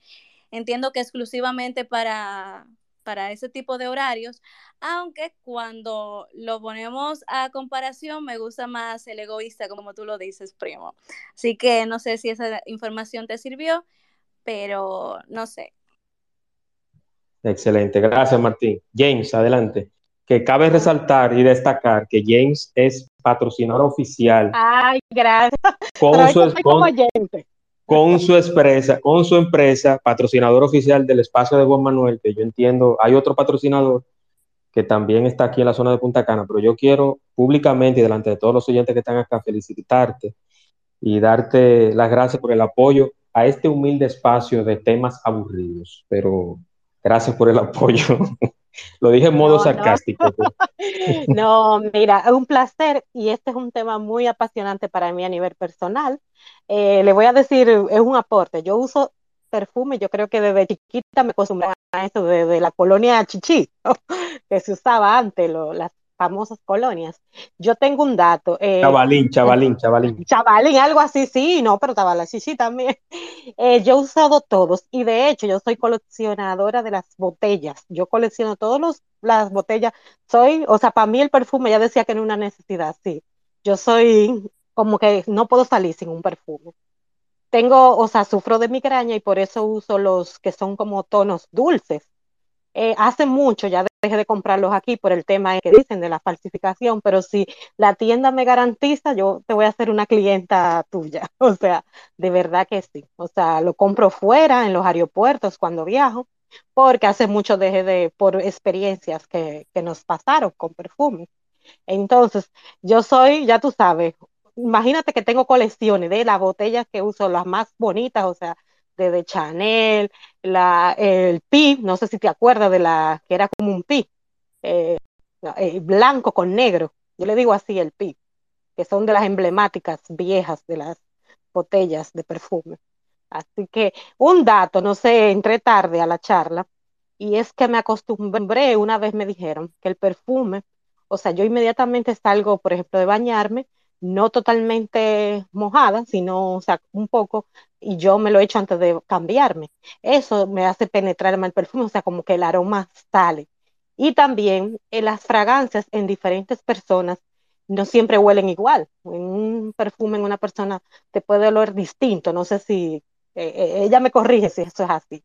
entiendo que exclusivamente para, para ese tipo de horarios, aunque cuando lo ponemos a comparación me gusta más el egoísta, como tú lo dices, primo. Así que no sé si esa información te sirvió, pero no sé. Excelente, gracias Martín. James, adelante. Que cabe resaltar y destacar que James es patrocinador oficial. Ay, gracias. Con su, con su empresa, con su empresa, patrocinador oficial del espacio de Juan Manuel, que yo entiendo, hay otro patrocinador que también está aquí en la zona de Punta Cana, pero yo quiero públicamente y delante de todos los oyentes que están acá felicitarte y darte las gracias por el apoyo a este humilde espacio de temas aburridos, pero gracias por el apoyo. Lo dije en modo sarcástico. No. mira, es un placer y este es un tema muy apasionante para mí a nivel personal. Eh, le voy a decir, es un aporte. Yo uso perfume, yo creo que desde chiquita me acostumbré a eso, desde la colonia Chichi, que se usaba antes, las famosas colonias. Yo tengo un dato. Eh, chavalín, chavalín, chavalín. Chavalín, algo así, sí, no, pero estaba la chichi también. Eh, yo he usado todos y de hecho yo soy coleccionadora de las botellas. Yo colecciono todas las botellas. Soy, o sea, para mí el perfume ya decía que no es una necesidad, sí. Yo soy como que no puedo salir sin un perfume. Tengo, o sea, sufro de migraña y por eso uso los que son como tonos dulces. Eh, hace mucho ya dejé de comprarlos aquí por el tema que dicen de la falsificación, pero si la tienda me garantiza, yo te voy a hacer una clienta tuya. O sea, de verdad que sí. O sea, lo compro fuera, en los aeropuertos, cuando viajo, porque hace mucho dejé de, por experiencias que, que nos pasaron con perfumes. Entonces, yo soy, ya tú sabes, imagínate que tengo colecciones de las botellas que uso, las más bonitas, o sea, de, Chanel, la, el pi, no sé si te acuerdas de la que era como un pi, eh, eh, blanco con negro, yo le digo así el pi, que son de las emblemáticas viejas de las botellas de perfume. Así que un dato, no sé, entré tarde a la charla, y es que me acostumbré, una vez me dijeron que el perfume, o sea, yo inmediatamente salgo, por ejemplo, de bañarme, no totalmente mojada, sino, o sea, un poco, y yo me lo he hecho antes de cambiarme. Eso me hace penetrar el perfume, o sea, como que el aroma sale. Y también en las fragancias en diferentes personas no siempre huelen igual. Un perfume en una persona te puede oler distinto. No sé si eh, eh, ella me corrige si eso es así.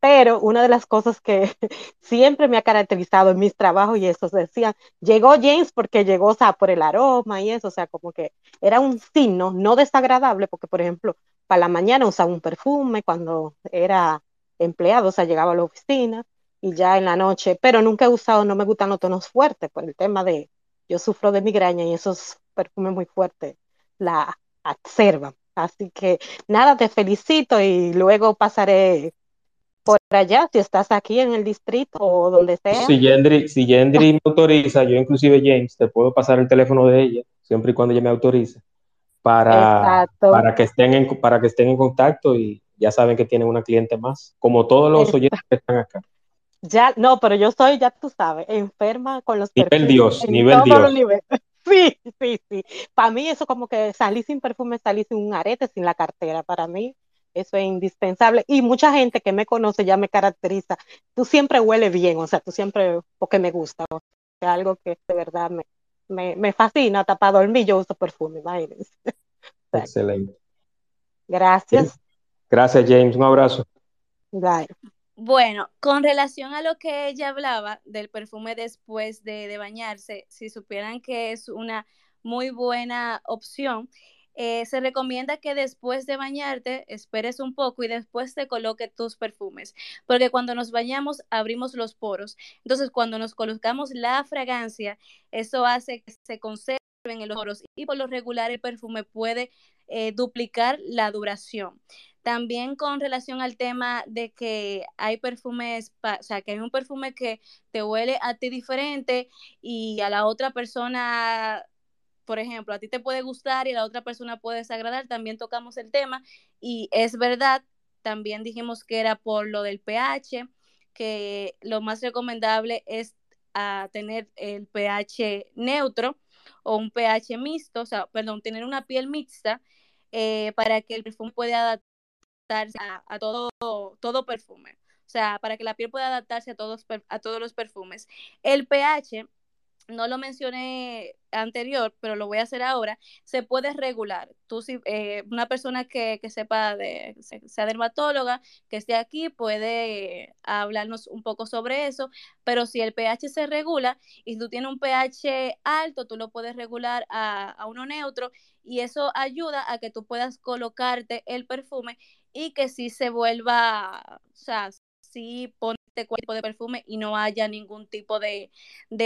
Pero una de las cosas que siempre me ha caracterizado en mis trabajos y eso, decían, llegó James porque llegó, o sea, por el aroma y eso, o sea, como que era un signo no desagradable, porque, por ejemplo, para la mañana usaba un perfume cuando era empleado, o sea, llegaba a la oficina y ya en la noche, pero nunca he usado, no me gustan los tonos fuertes por el tema de, yo sufro de migraña y esos perfumes muy fuertes la observan. Así que nada, te felicito y luego pasaré por allá, si estás aquí en el distrito o donde sea. Si Gendry, si me autoriza, yo inclusive James, te puedo pasar el teléfono de ella, siempre y cuando ella me autorice, para, para, que, estén en, para que estén en contacto y ya saben que tienen una cliente más, como todos los oyentes que están acá. Ya, no, pero yo soy, ya tú sabes, enferma con los Nivel Dios, nivel Dios. Sí, sí, sí. Para mí eso como que salí sin perfume, salí sin un arete, sin la cartera. Para mí eso es indispensable. Y mucha gente que me conoce ya me caracteriza. Tú siempre hueles bien, o sea, tú siempre, porque me gusta. O sea, algo que de verdad me, me, me fascina. Hasta para dormir yo uso perfume, imagínense. Excelente. Gracias. Gracias, James. Un abrazo. Bye. Bueno, con relación a lo que ella hablaba del perfume después de, de bañarse, si supieran que es una muy buena opción, eh, se recomienda que después de bañarte esperes un poco y después te coloque tus perfumes, porque cuando nos bañamos abrimos los poros. Entonces, cuando nos colocamos la fragancia, eso hace que se conserven en los poros y por lo regular el perfume puede eh, duplicar la duración. También con relación al tema de que hay perfumes, o sea, que hay un perfume que te huele a ti diferente y a la otra persona por ejemplo, a ti te puede gustar y a la otra persona puede desagradar, también tocamos el tema y es verdad, también dijimos que era por lo del pH, que lo más recomendable es a ah, tener el pH neutro o un pH mixto, o sea, perdón, tener una piel mixta eh, para que el perfume pueda adaptarse a, todo, todo perfume. O sea, para que la piel pueda adaptarse a todos, a todos los perfumes. El pH no lo mencioné anterior, pero lo voy a hacer ahora, se puede regular. Tú, si, eh, una persona que, sepa de, sea dermatóloga, que esté aquí, puede hablarnos un poco sobre eso, pero si el pH se regula y tú tienes un pH alto, tú lo puedes regular a, a uno neutro y eso ayuda a que tú puedas colocarte el perfume y que si se vuelva, o sea, si cuerpo de perfume y no haya ningún tipo de,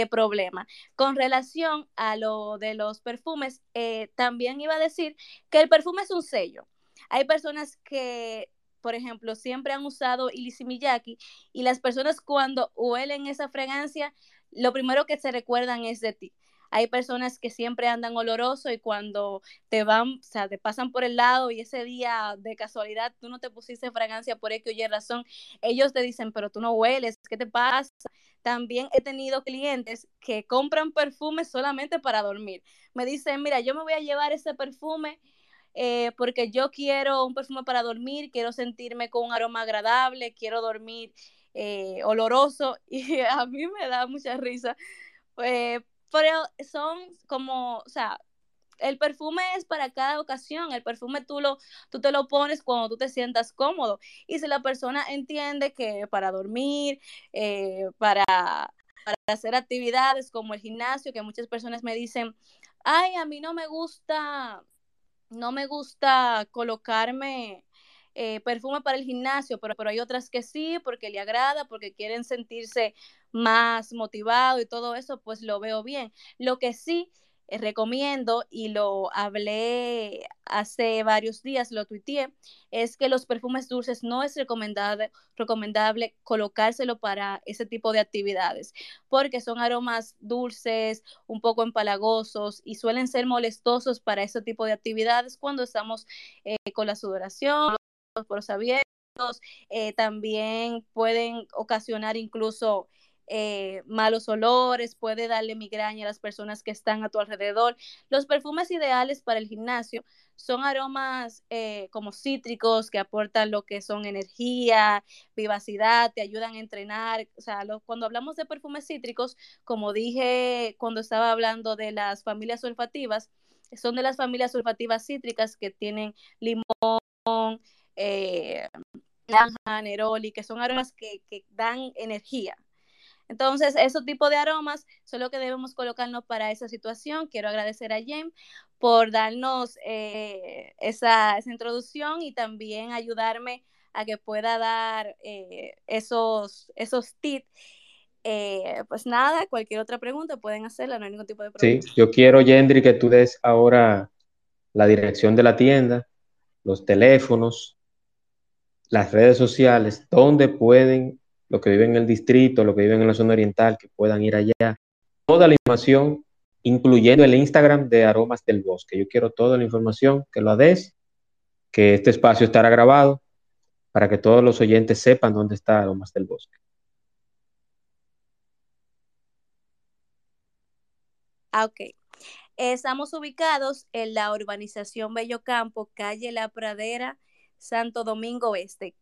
problema. Con relación a lo de los perfumes, eh, también iba a decir que el perfume es un sello. Hay personas que, por ejemplo, siempre han usado Ilisi Miyake y las personas cuando huelen esa fragancia, lo primero que se recuerdan es de ti. Hay personas que siempre andan oloroso y cuando te van, o sea, te pasan por el lado y ese día de casualidad tú no te pusiste fragancia por X o Y razón, ellos te dicen, pero tú no hueles, ¿qué te pasa? También he tenido clientes que compran perfumes solamente para dormir. Me dicen, mira, yo me voy a llevar ese perfume eh, porque yo quiero un perfume para dormir, quiero sentirme con un aroma agradable, quiero dormir eh, oloroso y a mí me da mucha risa. Eh, pero son como, o sea, el perfume es para cada ocasión, el perfume tú, lo, tú te lo pones cuando tú te sientas cómodo. Y si la persona entiende que para dormir, eh, para, para hacer actividades como el gimnasio, que muchas personas me dicen, ay, a mí no me gusta, no me gusta colocarme eh, perfume para el gimnasio, pero, pero hay otras que sí, porque le agrada, porque quieren sentirse más motivado y todo eso, pues lo veo bien. Lo que sí eh, recomiendo y lo hablé hace varios días, lo tuiteé, es que los perfumes dulces no es recomendable, recomendable colocárselo para ese tipo de actividades, porque son aromas dulces, un poco empalagosos y suelen ser molestosos para ese tipo de actividades cuando estamos eh, con la sudoración, los poros abiertos, eh, también pueden ocasionar incluso eh, malos olores, puede darle migraña a las personas que están a tu alrededor. Los perfumes ideales para el gimnasio son aromas eh, como cítricos que aportan lo que son energía, vivacidad, te ayudan a entrenar. O sea, cuando hablamos de perfumes cítricos, como dije cuando estaba hablando de las familias olfativas, son de las familias olfativas cítricas que tienen limón, eh, naranja, neroli, que son aromas que, dan energía. Entonces, esos tipos de aromas son lo que debemos colocarnos para esa situación. Quiero agradecer a James por darnos eh, esa, introducción y también ayudarme a que pueda dar eh, esos, esos tips. Eh, pues nada, cualquier otra pregunta pueden hacerla, no hay ningún tipo de problema. Sí, yo quiero, Yendri, que tú des ahora la dirección de la tienda, los teléfonos, las redes sociales, donde pueden, los que viven en el distrito, los que viven en la zona oriental, que puedan ir allá. Toda la información, incluyendo el Instagram de Aromas del Bosque. Yo quiero toda la información, que lo des, que este espacio estará grabado para que todos los oyentes sepan dónde está Aromas del Bosque. Ah, ok. Estamos ubicados en la urbanización Bello Campo, calle La Pradera, Santo Domingo Este.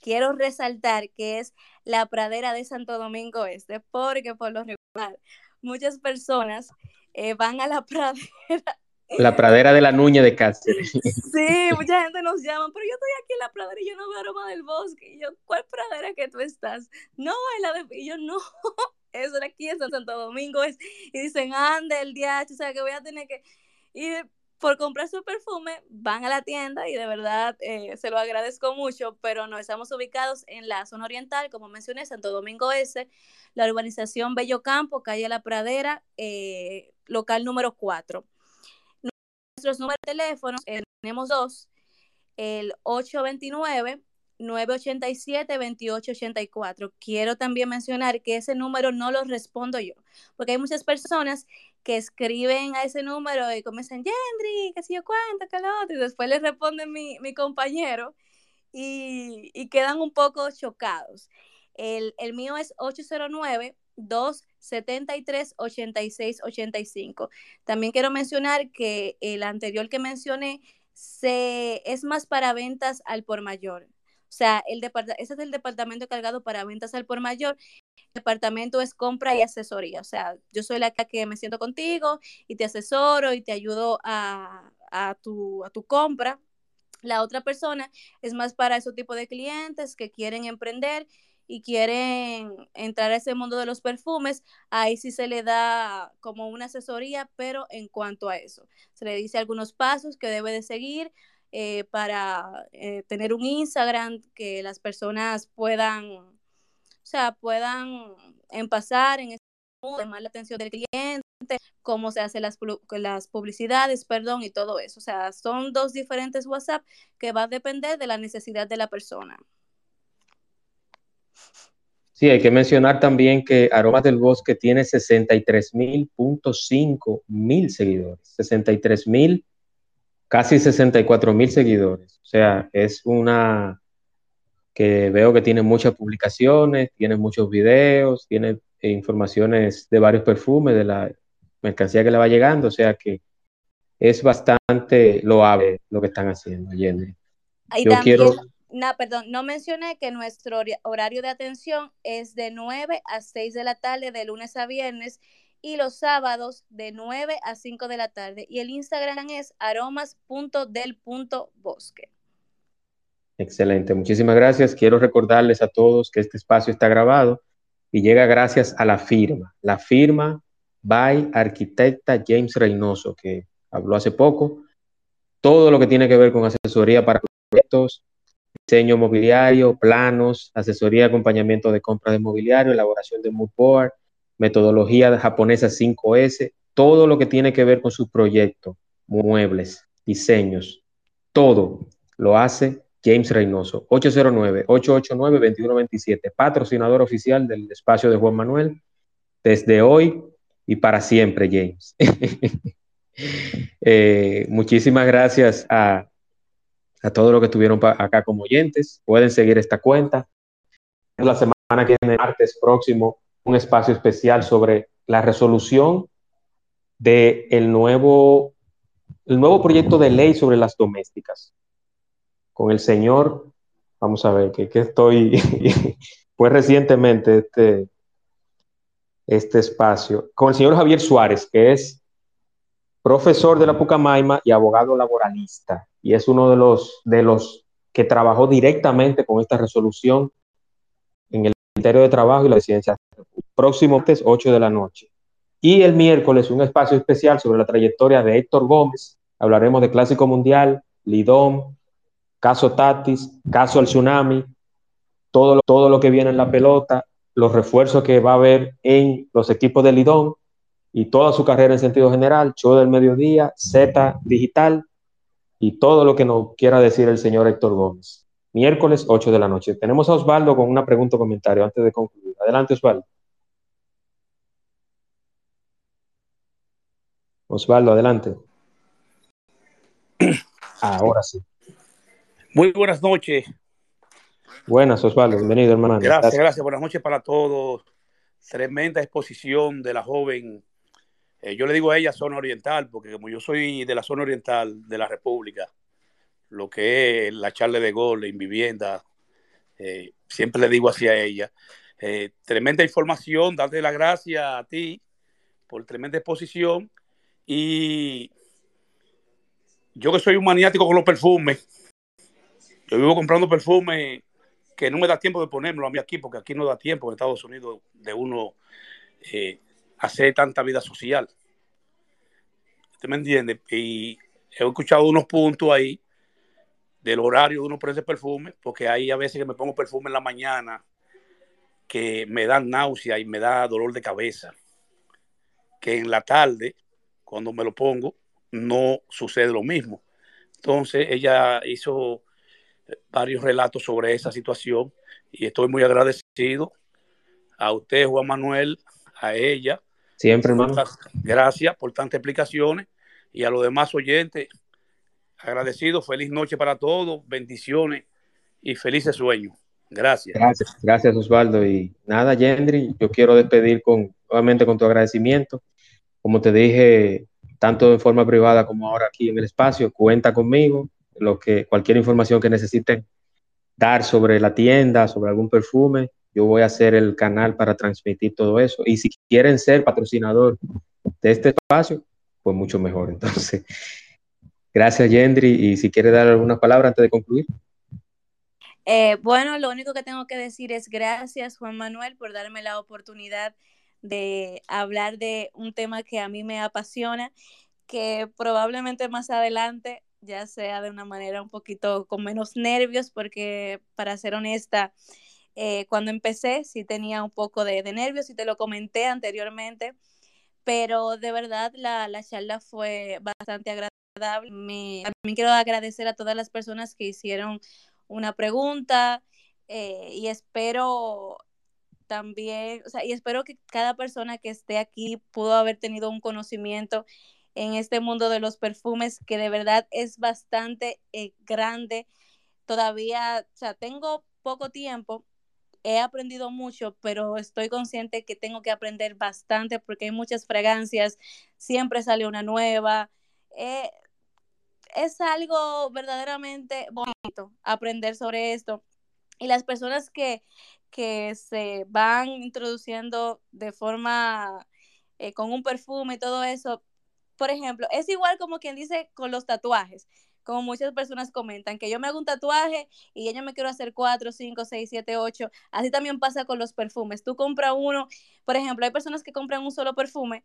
Quiero resaltar que es la pradera de Santo Domingo Este, porque por lo regular muchas personas eh, van a la pradera. La pradera de la Nuña de Cáceres. Sí, mucha gente nos llama, pero yo estoy aquí en la pradera y yo no veo aroma del bosque. Y yo, ¿cuál pradera que tú estás? No, en la de... Y yo, no, eso era aquí en Santo Domingo. Es... Y dicen, ande el día, o sea, que voy a tener que... Y por comprar su perfume, van a la tienda y de verdad eh, se lo agradezco mucho, pero no estamos ubicados en la zona oriental, como mencioné, Santo Domingo S, la urbanización Bello Campo, calle La Pradera, eh, local número 4. Nuestros números de teléfono, eh, tenemos dos, el 829 987-2884. Quiero también mencionar que ese número no lo respondo yo, porque hay muchas personas que escriben a ese número y comienzan, Yendri, que si yo cuento, que lo otro, y después les responde mi, compañero y, quedan un poco chocados. El, el mío es 809 273 8685. También quiero mencionar que el anterior que mencioné se, es más para ventas al por mayor. O sea, el ese es el departamento cargado para ventas al por mayor. El departamento es compra y asesoría. O sea, yo soy la que me siento contigo y te asesoro y te ayudo a, a, tu, a tu compra. La otra persona es más para ese tipo de clientes que quieren emprender y quieren entrar a ese mundo de los perfumes, ahí sí se le da como una asesoría, pero en cuanto a eso, se le dice algunos pasos que debe de seguir eh, para eh, tener un Instagram que las personas puedan, o sea, puedan pasar en ese llamar la atención del cliente, cómo se hacen las, publicidades, perdón, y todo eso. O sea, son dos diferentes WhatsApp que va a depender de la necesidad de la persona. Sí, hay que mencionar también que Aromas del Bosque tiene 63.5 mil seguidores, 63 mil, casi 64 mil seguidores. O sea, es una que veo que tiene muchas publicaciones, tiene muchos videos, tiene informaciones de varios perfumes, de la mercancía que le va llegando, o sea que es bastante loable lo que están haciendo, Jenny. Yo quiero no, perdón, no mencioné que nuestro horario de atención es de 9 a 6 de la tarde, de lunes a viernes, y los sábados de 9 a 5 de la tarde. Y el Instagram es aromas.del.bosque. Excelente, muchísimas gracias. Quiero recordarles a todos que este espacio está grabado y llega gracias a la firma, la firma by arquitecta James Reynoso, que habló hace poco. Todo lo que tiene que ver con asesoría para proyectos, diseño mobiliario, planos, asesoría, acompañamiento de compra de mobiliario, elaboración de mood board, metodología japonesa 5S, todo lo que tiene que ver con su proyecto, muebles, diseños, todo lo hace James Reynoso, 809-889-2127, patrocinador oficial del espacio de Juan Manuel, desde hoy y para siempre, James. Eh, muchísimas gracias a a todos los que estuvieron acá como oyentes. Pueden seguir esta cuenta. La semana que viene, martes próximo, un espacio especial sobre la resolución del el nuevo, el nuevo proyecto de ley sobre las domésticas. Con el señor, vamos a ver, que, que estoy, pues recientemente este, este espacio, con el señor Javier Suárez, que es profesor de la Pucamaima y abogado laboralista y es uno de los, de los que trabajó directamente con esta resolución en el Ministerio de Trabajo y la Residencia. Próximo martes, 8 de la noche. Y el miércoles, un espacio especial sobre la trayectoria de Héctor Gómez. Hablaremos de Clásico Mundial, Lidón, caso Tatis, caso El Tsunami, todo lo, todo lo que viene en la pelota, los refuerzos que va a haber en los equipos de Lidón y toda su carrera en sentido general, show del mediodía, Z digital, y todo lo que nos quiera decir el señor Héctor Gómez. Miércoles 8 de la noche. Tenemos a Osvaldo con una pregunta o comentario antes de concluir. Adelante, Osvaldo. Osvaldo, adelante. Ahora sí. Muy buenas noches. Buenas, Osvaldo. Bienvenido, hermano. Gracias, gracias. Buenas noches para todos. Tremenda exposición de la joven eh, yo le digo a ella zona oriental, porque como yo soy de la zona oriental de la República, lo que es la charla de gol en vivienda, eh, siempre le digo así a ella. Eh, tremenda información, darte las gracias a ti por tremenda exposición. Y yo que soy un maniático con los perfumes, yo vivo comprando perfumes que no me da tiempo de ponérmelo a mí aquí, porque aquí no da tiempo en Estados Unidos de uno hacer tanta vida social. ¿Usted me entiende? Y he escuchado unos puntos ahí del horario de uno por ese perfume, porque hay a veces que me pongo perfume en la mañana que me dan náusea y me da dolor de cabeza. Que en la tarde, cuando me lo pongo, no sucede lo mismo. Entonces ella hizo varios relatos sobre esa situación y estoy muy agradecido a usted, Juan Manuel, a ella Siempre, hermano. Gracias por tantas explicaciones y a los demás oyentes, agradecido, feliz noche para todos, bendiciones y felices sueños. Gracias. Gracias, gracias Osvaldo. Y nada, Yendri, yo quiero despedir con, nuevamente con tu agradecimiento. Como te dije tanto de forma privada como ahora aquí en el espacio, cuenta conmigo. Lo que, cualquier información que necesiten dar sobre la tienda, sobre algún perfume, yo voy a hacer el canal para transmitir todo eso. Y si quieren ser patrocinador de este espacio, pues mucho mejor. Entonces, gracias, Yendri. Y si quiere dar alguna palabra antes de concluir. Eh, bueno, lo único que tengo que decir es gracias, Juan Manuel, por darme la oportunidad de hablar de un tema que a mí me apasiona, que probablemente más adelante ya sea de una manera un poquito con menos nervios, porque para ser honesta, eh, cuando empecé sí tenía un poco de, nervios y te lo comenté anteriormente, pero de verdad la, charla fue bastante agradable. Me, también quiero agradecer a todas las personas que hicieron una pregunta eh, y espero también, o sea, y espero que cada persona que esté aquí pudo haber tenido un conocimiento en este mundo de los perfumes que de verdad es bastante eh, grande. Todavía, o sea, tengo poco tiempo, he aprendido mucho, pero estoy consciente que tengo que aprender bastante porque hay muchas fragancias, siempre sale una nueva. Eh, es algo verdaderamente bonito aprender sobre esto. Y las personas que, que se van introduciendo de forma eh, con un perfume y todo eso, por ejemplo, es igual como quien dice con los tatuajes, como muchas personas comentan, que yo me hago un tatuaje y yo me quiero hacer cuatro, cinco, seis, siete, ocho. Así también pasa con los perfumes. Tú compras uno, por ejemplo, hay personas que compran un solo perfume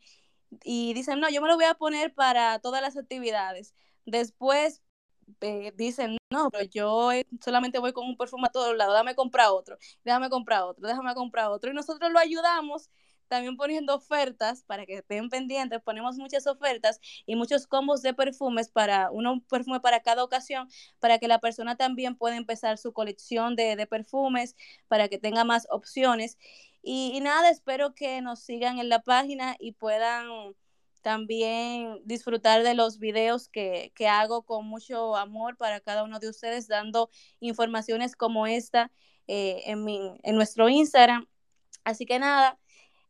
y dicen, no, yo me lo voy a poner para todas las actividades. Después eh, dicen, no, pero yo solamente voy con un perfume a todos lados, déjame comprar otro, déjame comprar otro, déjame comprar otro. Y nosotros lo ayudamos también poniendo ofertas para que estén pendientes, ponemos muchas ofertas y muchos combos de perfumes para uno perfume para cada ocasión, para que la persona también pueda empezar su colección de, perfumes, para que tenga más opciones. Y, y, nada, espero que nos sigan en la página y puedan también disfrutar de los videos que, hago con mucho amor para cada uno de ustedes, dando informaciones como esta eh, en, en nuestro Instagram. Así que nada,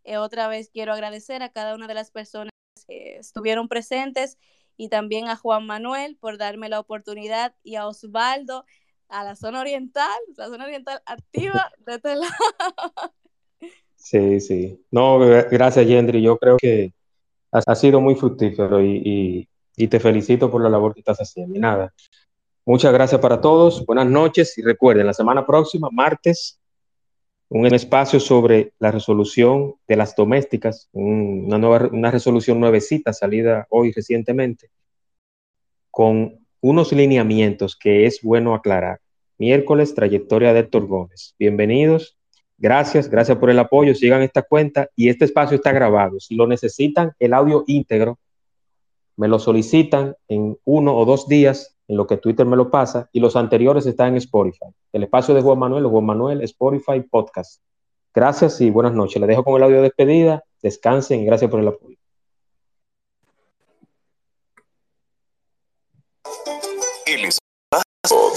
eh, otra vez quiero agradecer a cada una de las personas que estuvieron presentes y también a Juan Manuel por darme la oportunidad y a Osvaldo, a la zona oriental, la zona oriental activa de este lado. Sí, sí. No, gracias, Yendri. Yo creo que ha, sido muy fructífero y, te felicito por la labor que estás haciendo. Y nada, muchas gracias para todos, buenas noches y recuerden, la semana próxima, martes, un espacio sobre la resolución de las domésticas, una, nueva, una resolución nuevecita salida hoy recientemente, con unos lineamientos que es bueno aclarar. Miércoles, trayectoria de Héctor Gómez. Bienvenidos Gracias, gracias por el apoyo. Sigan esta cuenta y este espacio está grabado. Si lo necesitan, el audio íntegro, me lo solicitan en uno o dos días, en lo que Twitter me lo pasa, y los anteriores están en Spotify. El espacio de Juan Manuel, Juan Manuel, Spotify, Podcast. Gracias y buenas noches. Le dejo con el audio de despedida. Descansen y gracias por el apoyo.